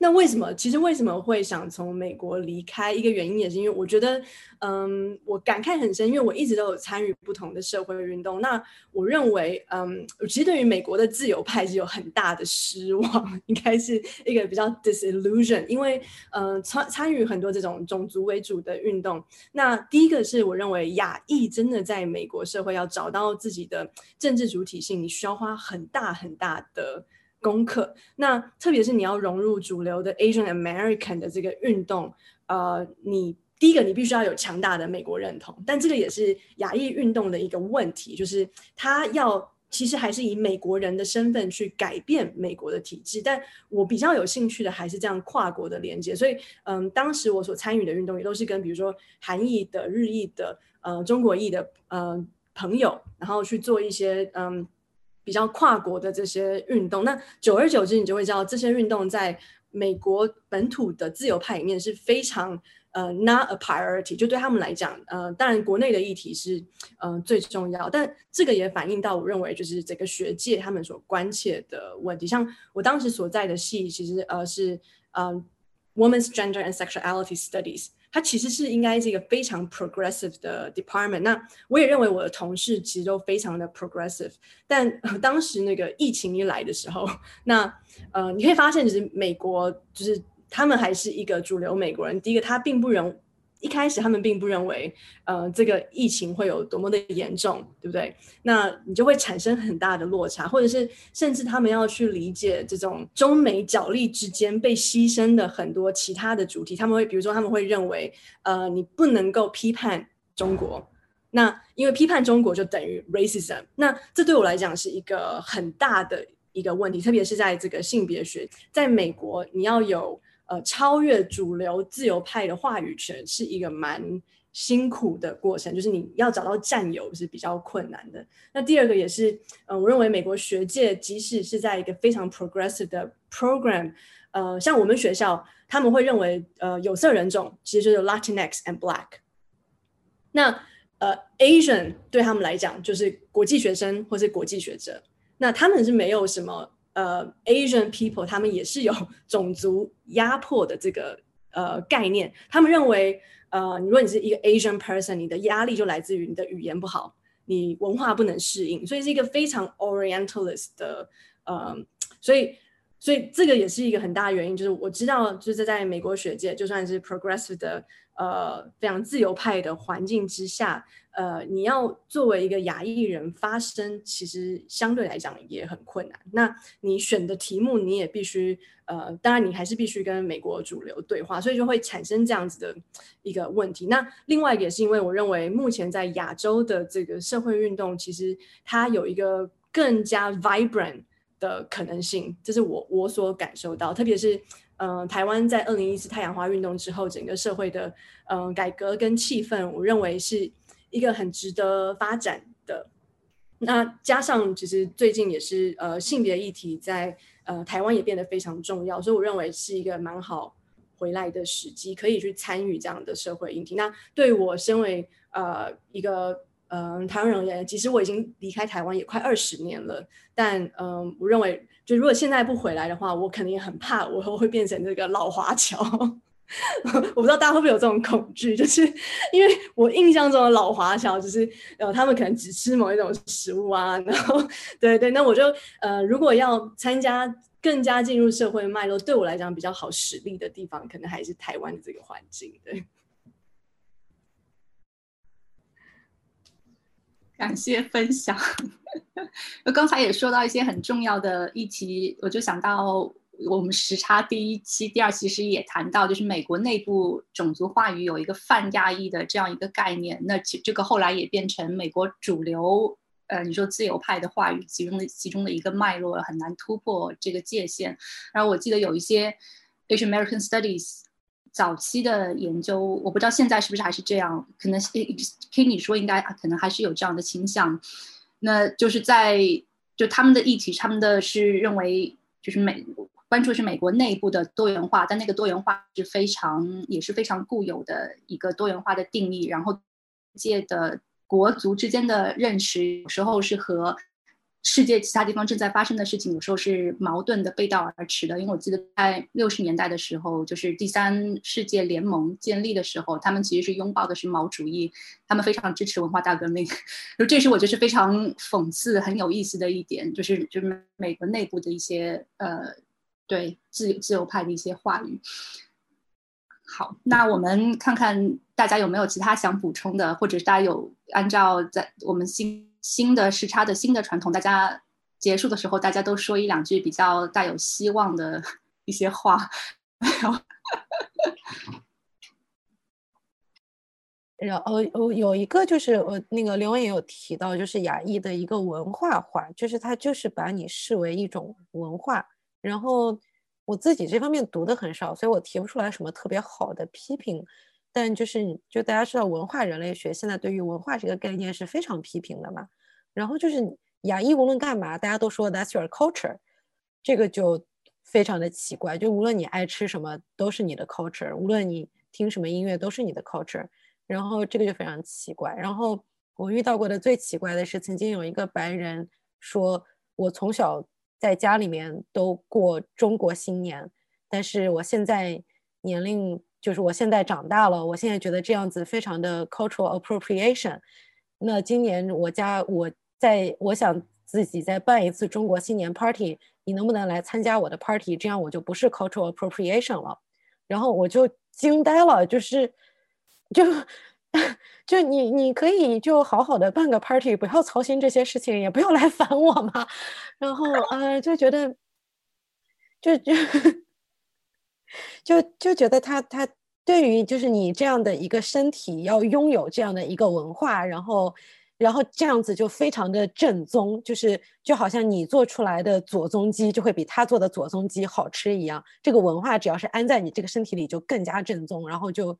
那为什么？其实为什么会想从美国离开？一个原因也是因为我觉得，嗯，我感慨很深，因为我一直都有参与不同的社会运动。那我认为，嗯，其实对于美国的自由派是有很大的失望，应该是一个比较 disillusion。因为，嗯，参参与很多这种种族为主的运动。那第一个是我认为亚裔真的在美国社会要找到自己的政治主体性，你需要花很大很大的。功课，那特别是你要融入主流的 Asian American 的这个运动，呃，你第一个你必须要有强大的美国认同，但这个也是亚裔运动的一个问题，就是他要其实还是以美国人的身份去改变美国的体制，但我比较有兴趣的还是这样跨国的连接，所以嗯，当时我所参与的运动也都是跟比如说韩裔的、日裔的、呃中国裔的呃朋友，然后去做一些嗯。比较跨国的这些运动，那久而久之，你就会知道这些运动在美国本土的自由派里面是非常呃 not a priority，就对他们来讲，呃，当然国内的议题是呃最重要，但这个也反映到我认为就是整个学界他们所关切的问题。像我当时所在的系，其实呃是呃 women's gender and sexuality studies。它其实是应该是一个非常 progressive 的 department。那我也认为我的同事其实都非常的 progressive。但当时那个疫情一来的时候，那呃，你可以发现，就是美国就是他们还是一个主流美国人。第一个，他并不认。一开始他们并不认为，呃，这个疫情会有多么的严重，对不对？那你就会产生很大的落差，或者是甚至他们要去理解这种中美角力之间被牺牲的很多其他的主体，他们会比如说他们会认为，呃，你不能够批判中国，那因为批判中国就等于 racism，那这对我来讲是一个很大的一个问题，特别是在这个性别学，在美国你要有。呃超越主流自由派的话语权是一个蛮辛苦的过程，就是你要找到战友是比较困难的。那第二个也是，呃，我认为美国学界即使是在一个非常 progressive 的 program，呃，像我们学校他们会认为，呃，有色人种其实就是 Latinx and Black。那呃，Asian 对他们来讲就是国际学生或是国际学者，那他们是没有什么呃 Asian people，他们也是有 种族压迫的这个呃概念。他们认为，呃，如果你是一个 Asian person，你的压力就来自于你的语言不好，你文化不能适应，所以是一个非常 Orientalist 的呃，所以。所以这个也是一个很大原因，就是我知道，就是在美国学界，就算是 progressive 的，呃，非常自由派的环境之下，呃，你要作为一个亚裔人发声，其实相对来讲也很困难。那你选的题目，你也必须，呃，当然你还是必须跟美国主流对话，所以就会产生这样子的一个问题。那另外一个也是因为我认为，目前在亚洲的这个社会运动，其实它有一个更加 vibrant。的可能性，这是我我所感受到，特别是，嗯，台湾在二零一四太阳花运动之后，整个社会的嗯改革跟气氛，我认为是一个很值得发展的。那加上其实最近也是呃性别议题在呃台湾也变得非常重要，所以我认为是一个蛮好回来的时机，可以去参与这样的社会议题。那对我身为呃一个。嗯，台湾人而言，其实我已经离开台湾也快二十年了，但嗯，我认为，就如果现在不回来的话，我肯定很怕，我会变成这个老华侨。我不知道大家会不会有这种恐惧，就是因为我印象中的老华侨，就是呃，他们可能只吃某一种食物啊，然后对对，那我就呃，如果要参加更加进入社会脉络，对我来讲比较好实力的地方，可能还是台湾的这个环境，对。感谢分享。我刚才也说到一些很重要的议题，我就想到我们时差第一期、第二期实也谈到，就是美国内部种族话语有一个泛亚裔的这样一个概念。那其这个后来也变成美国主流，呃，你说自由派的话语其中的其中的一个脉络，很难突破这个界限。然后我记得有一些 Asian American Studies。早期的研究，我不知道现在是不是还是这样，可能 听你说应该可能还是有这样的倾向。那就是在就他们的议题，他们的是认为就是美关注是美国内部的多元化，但那个多元化是非常也是非常固有的一个多元化的定义，然后界的国族之间的认识有时候是和。世界其他地方正在发生的事情，有时候是矛盾的、背道而驰的。因为我记得在六十年代的时候，就是第三世界联盟建立的时候，他们其实是拥抱的是毛主义，他们非常支持文化大革命。这是我觉得是非常讽刺、很有意思的一点，就是就是美国内部的一些呃，对自由自由派的一些话语。好，那我们看看大家有没有其他想补充的，或者是大家有按照在我们新。新的时差的新的传统，大家结束的时候，大家都说一两句比较带有希望的 一些话。然后哦，有一个就是我那个刘文也有提到，就是亚裔的一个文化化，就是他就是把你视为一种文化。然后我自己这方面读的很少，所以我提不出来什么特别好的批评。但就是，就大家知道，文化人类学现在对于文化这个概念是非常批评的嘛。然后就是亚裔无论干嘛，大家都说 That's your culture，这个就非常的奇怪。就无论你爱吃什么，都是你的 culture；无论你听什么音乐，都是你的 culture。然后这个就非常奇怪。然后我遇到过的最奇怪的是，曾经有一个白人说，我从小在家里面都过中国新年，但是我现在年龄。就是我现在长大了，我现在觉得这样子非常的 cultural appropriation。那今年我家我在我想自己再办一次中国新年 party，你能不能来参加我的 party？这样我就不是 cultural appropriation 了。然后我就惊呆了，就是就 就你你可以就好好的办个 party，不要操心这些事情，也不要来烦我嘛。然后呃就觉得就就。就就觉得他他对于就是你这样的一个身体要拥有这样的一个文化，然后然后这样子就非常的正宗，就是就好像你做出来的左宗基就会比他做的左宗基好吃一样。这个文化只要是安在你这个身体里，就更加正宗，然后就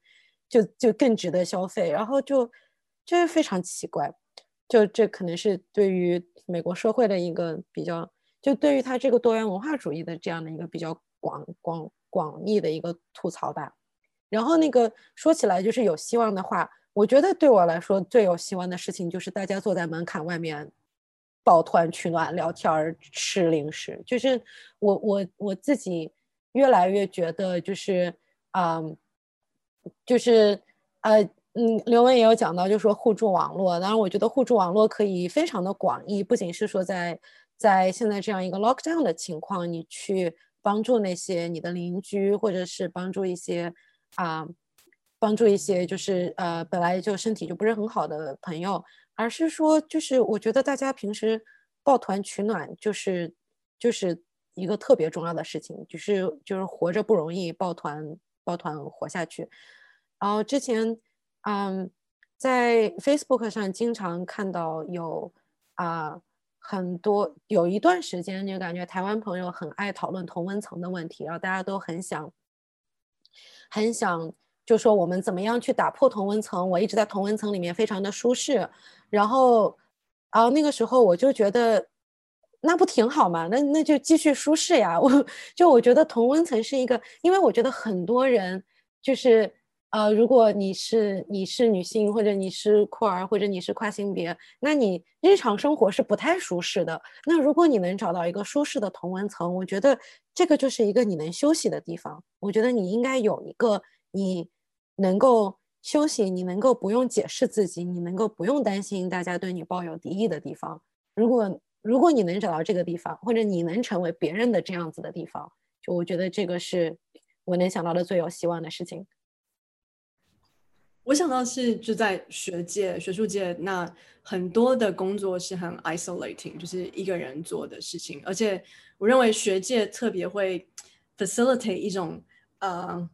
就就更值得消费，然后就就是非常奇怪。就这可能是对于美国社会的一个比较，就对于他这个多元文化主义的这样的一个比较广广广义的一个吐槽吧。然后那个说起来就是有希望的话，我觉得对我来说最有希望的事情就是大家坐在门槛外面抱团取暖、聊天、吃零食。就是我我我自己越来越觉得就是啊，就是呃。嗯，刘文也有讲到，就说互助网络。当然，我觉得互助网络可以非常的广义，不仅是说在在现在这样一个 lockdown 的情况，你去帮助那些你的邻居，或者是帮助一些啊，帮助一些就是呃本来就身体就不是很好的朋友，而是说就是我觉得大家平时抱团取暖，就是就是一个特别重要的事情，就是就是活着不容易，抱团抱团活下去。然后之前。嗯，在 Facebook 上经常看到有啊很多有一段时间就感觉台湾朋友很爱讨论同温层的问题，然后大家都很想很想就说我们怎么样去打破同温层。我一直在同温层里面非常的舒适，然后然后那个时候我就觉得那不挺好吗？那那就继续舒适呀。我就我觉得同温层是一个，因为我觉得很多人就是。呃，如果你是你是女性，或者你是酷儿，或者你是跨性别，那你日常生活是不太舒适的。那如果你能找到一个舒适的同温层，我觉得这个就是一个你能休息的地方。我觉得你应该有一个你能够休息，你能够不用解释自己，你能够不用担心大家对你抱有敌意的地方。如果如果你能找到这个地方，或者你能成为别人的这样子的地方，就我觉得这个是我能想到的最有希望的事情。我想到是就在学界、学术界，那很多的工作是很 isolating，就是一个人做的事情。而且我认为学界特别会 facilitate 一种呃，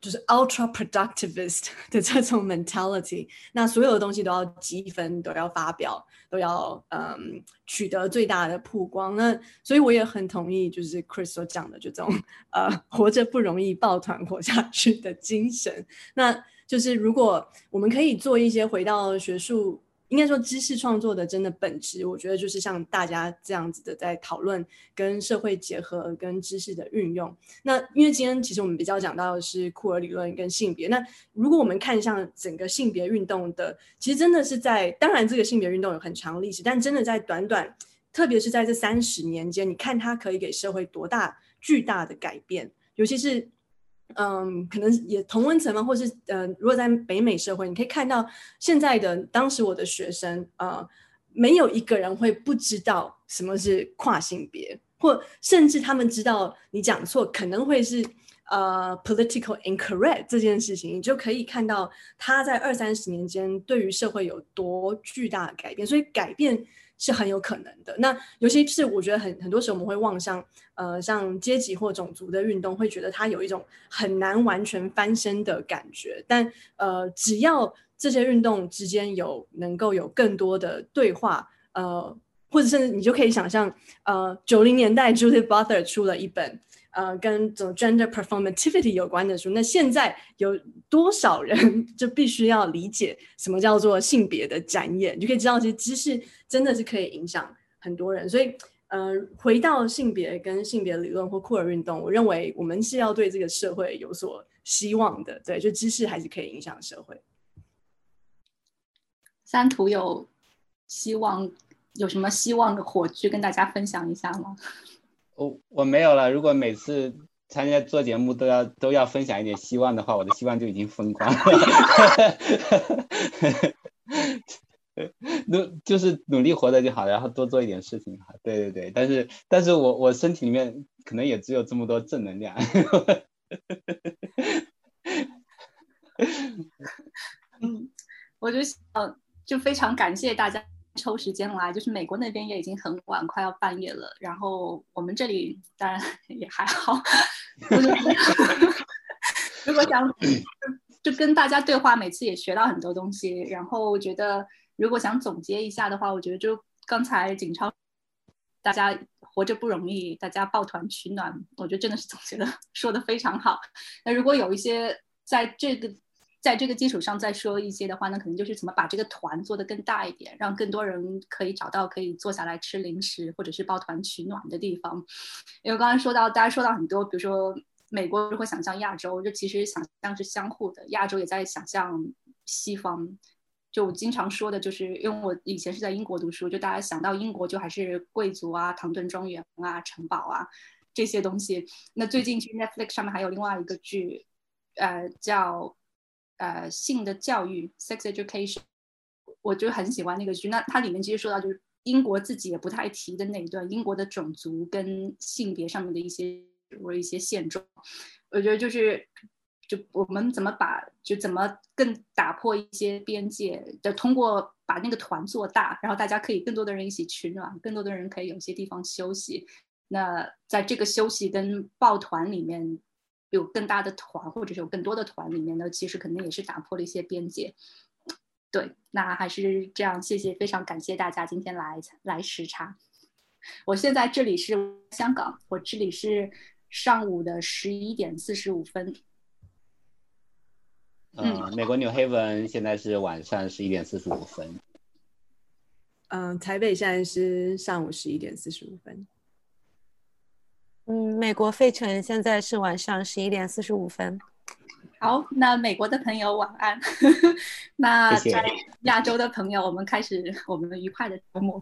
就是 ultra productivist 的这种 mentality。那所有的东西都要积分，都要发表，都要嗯取得最大的曝光。那所以我也很同意，就是 Chris 所讲的这种呃活着不容易，抱团活下去的精神。那就是如果我们可以做一些回到学术，应该说知识创作的真的本质，我觉得就是像大家这样子的在讨论跟社会结合跟知识的运用。那因为今天其实我们比较讲到的是库尔理论跟性别。那如果我们看向整个性别运动的，其实真的是在当然这个性别运动有很长历史，但真的在短短，特别是在这三十年间，你看它可以给社会多大巨大的改变，尤其是。嗯，可能也同温层嘛，或是呃，如果在北美社会，你可以看到现在的当时我的学生，呃，没有一个人会不知道什么是跨性别，或甚至他们知道你讲错可能会是呃 political incorrect 这件事情，你就可以看到他在二三十年间对于社会有多巨大的改变，所以改变。是很有可能的。那尤其是我觉得很很多时候我们会望向呃像阶级或种族的运动，会觉得它有一种很难完全翻身的感觉。但呃，只要这些运动之间有能够有更多的对话，呃，或者甚至你就可以想象，呃，九零年代 Judith Butler 出了一本。呃，跟这种 gender performativity 有关的书，那现在有多少人 就必须要理解什么叫做性别的展演？你就可以知道，其实知识真的是可以影响很多人。所以，呃，回到性别跟性别理论或酷儿运动，我认为我们是要对这个社会有所希望的。对，就知识还是可以影响社会。三图有希望，有什么希望的火炬跟大家分享一下吗？我我没有了。如果每次参加做节目都要都要分享一点希望的话，我的希望就已经风光了。努就是努力活着就好，然后多做一点事情哈。对对对，但是但是我我身体里面可能也只有这么多正能量。嗯，我就想就非常感谢大家。抽时间来，就是美国那边也已经很晚，快要半夜了。然后我们这里当然 也还好。如果想就跟大家对话，每次也学到很多东西。然后我觉得如果想总结一下的话，我觉得就刚才景超，大家活着不容易，大家抱团取暖，我觉得真的是总结的 说的非常好。那如果有一些在这个在这个基础上再说一些的话，那可能就是怎么把这个团做得更大一点，让更多人可以找到可以坐下来吃零食或者是抱团取暖的地方。因为刚刚说到，大家说到很多，比如说美国会想象亚洲，就其实想象是相互的，亚洲也在想象西方。就我经常说的，就是因为我以前是在英国读书，就大家想到英国就还是贵族啊、唐顿庄园啊、城堡啊这些东西。那最近其实 Netflix 上面还有另外一个剧，呃，叫呃性的教育 （Sex Education），我就很喜欢那个剧。那它里面其实说到，就是英国自己也不太提的那一段，英国的种族跟性别上面的一些或一些现状，我觉得就是。就我们怎么把就怎么更打破一些边界的，通过把那个团做大，然后大家可以更多的人一起取暖，更多的人可以有些地方休息。那在这个休息跟抱团里面，有更大的团或者是有更多的团里面呢，其实肯定也是打破了一些边界。对，那还是这样，谢谢，非常感谢大家今天来来时差。我现在这里是香港，我这里是上午的十一点四十五分。嗯，美国纽黑文现在是晚上十一点四十五分。嗯，台北现在是上午十一点四十五分。嗯，美国费城现在是晚上十一点四十五分。好，那美国的朋友晚安。那在亚洲的朋友，我们开始我们愉快的周末。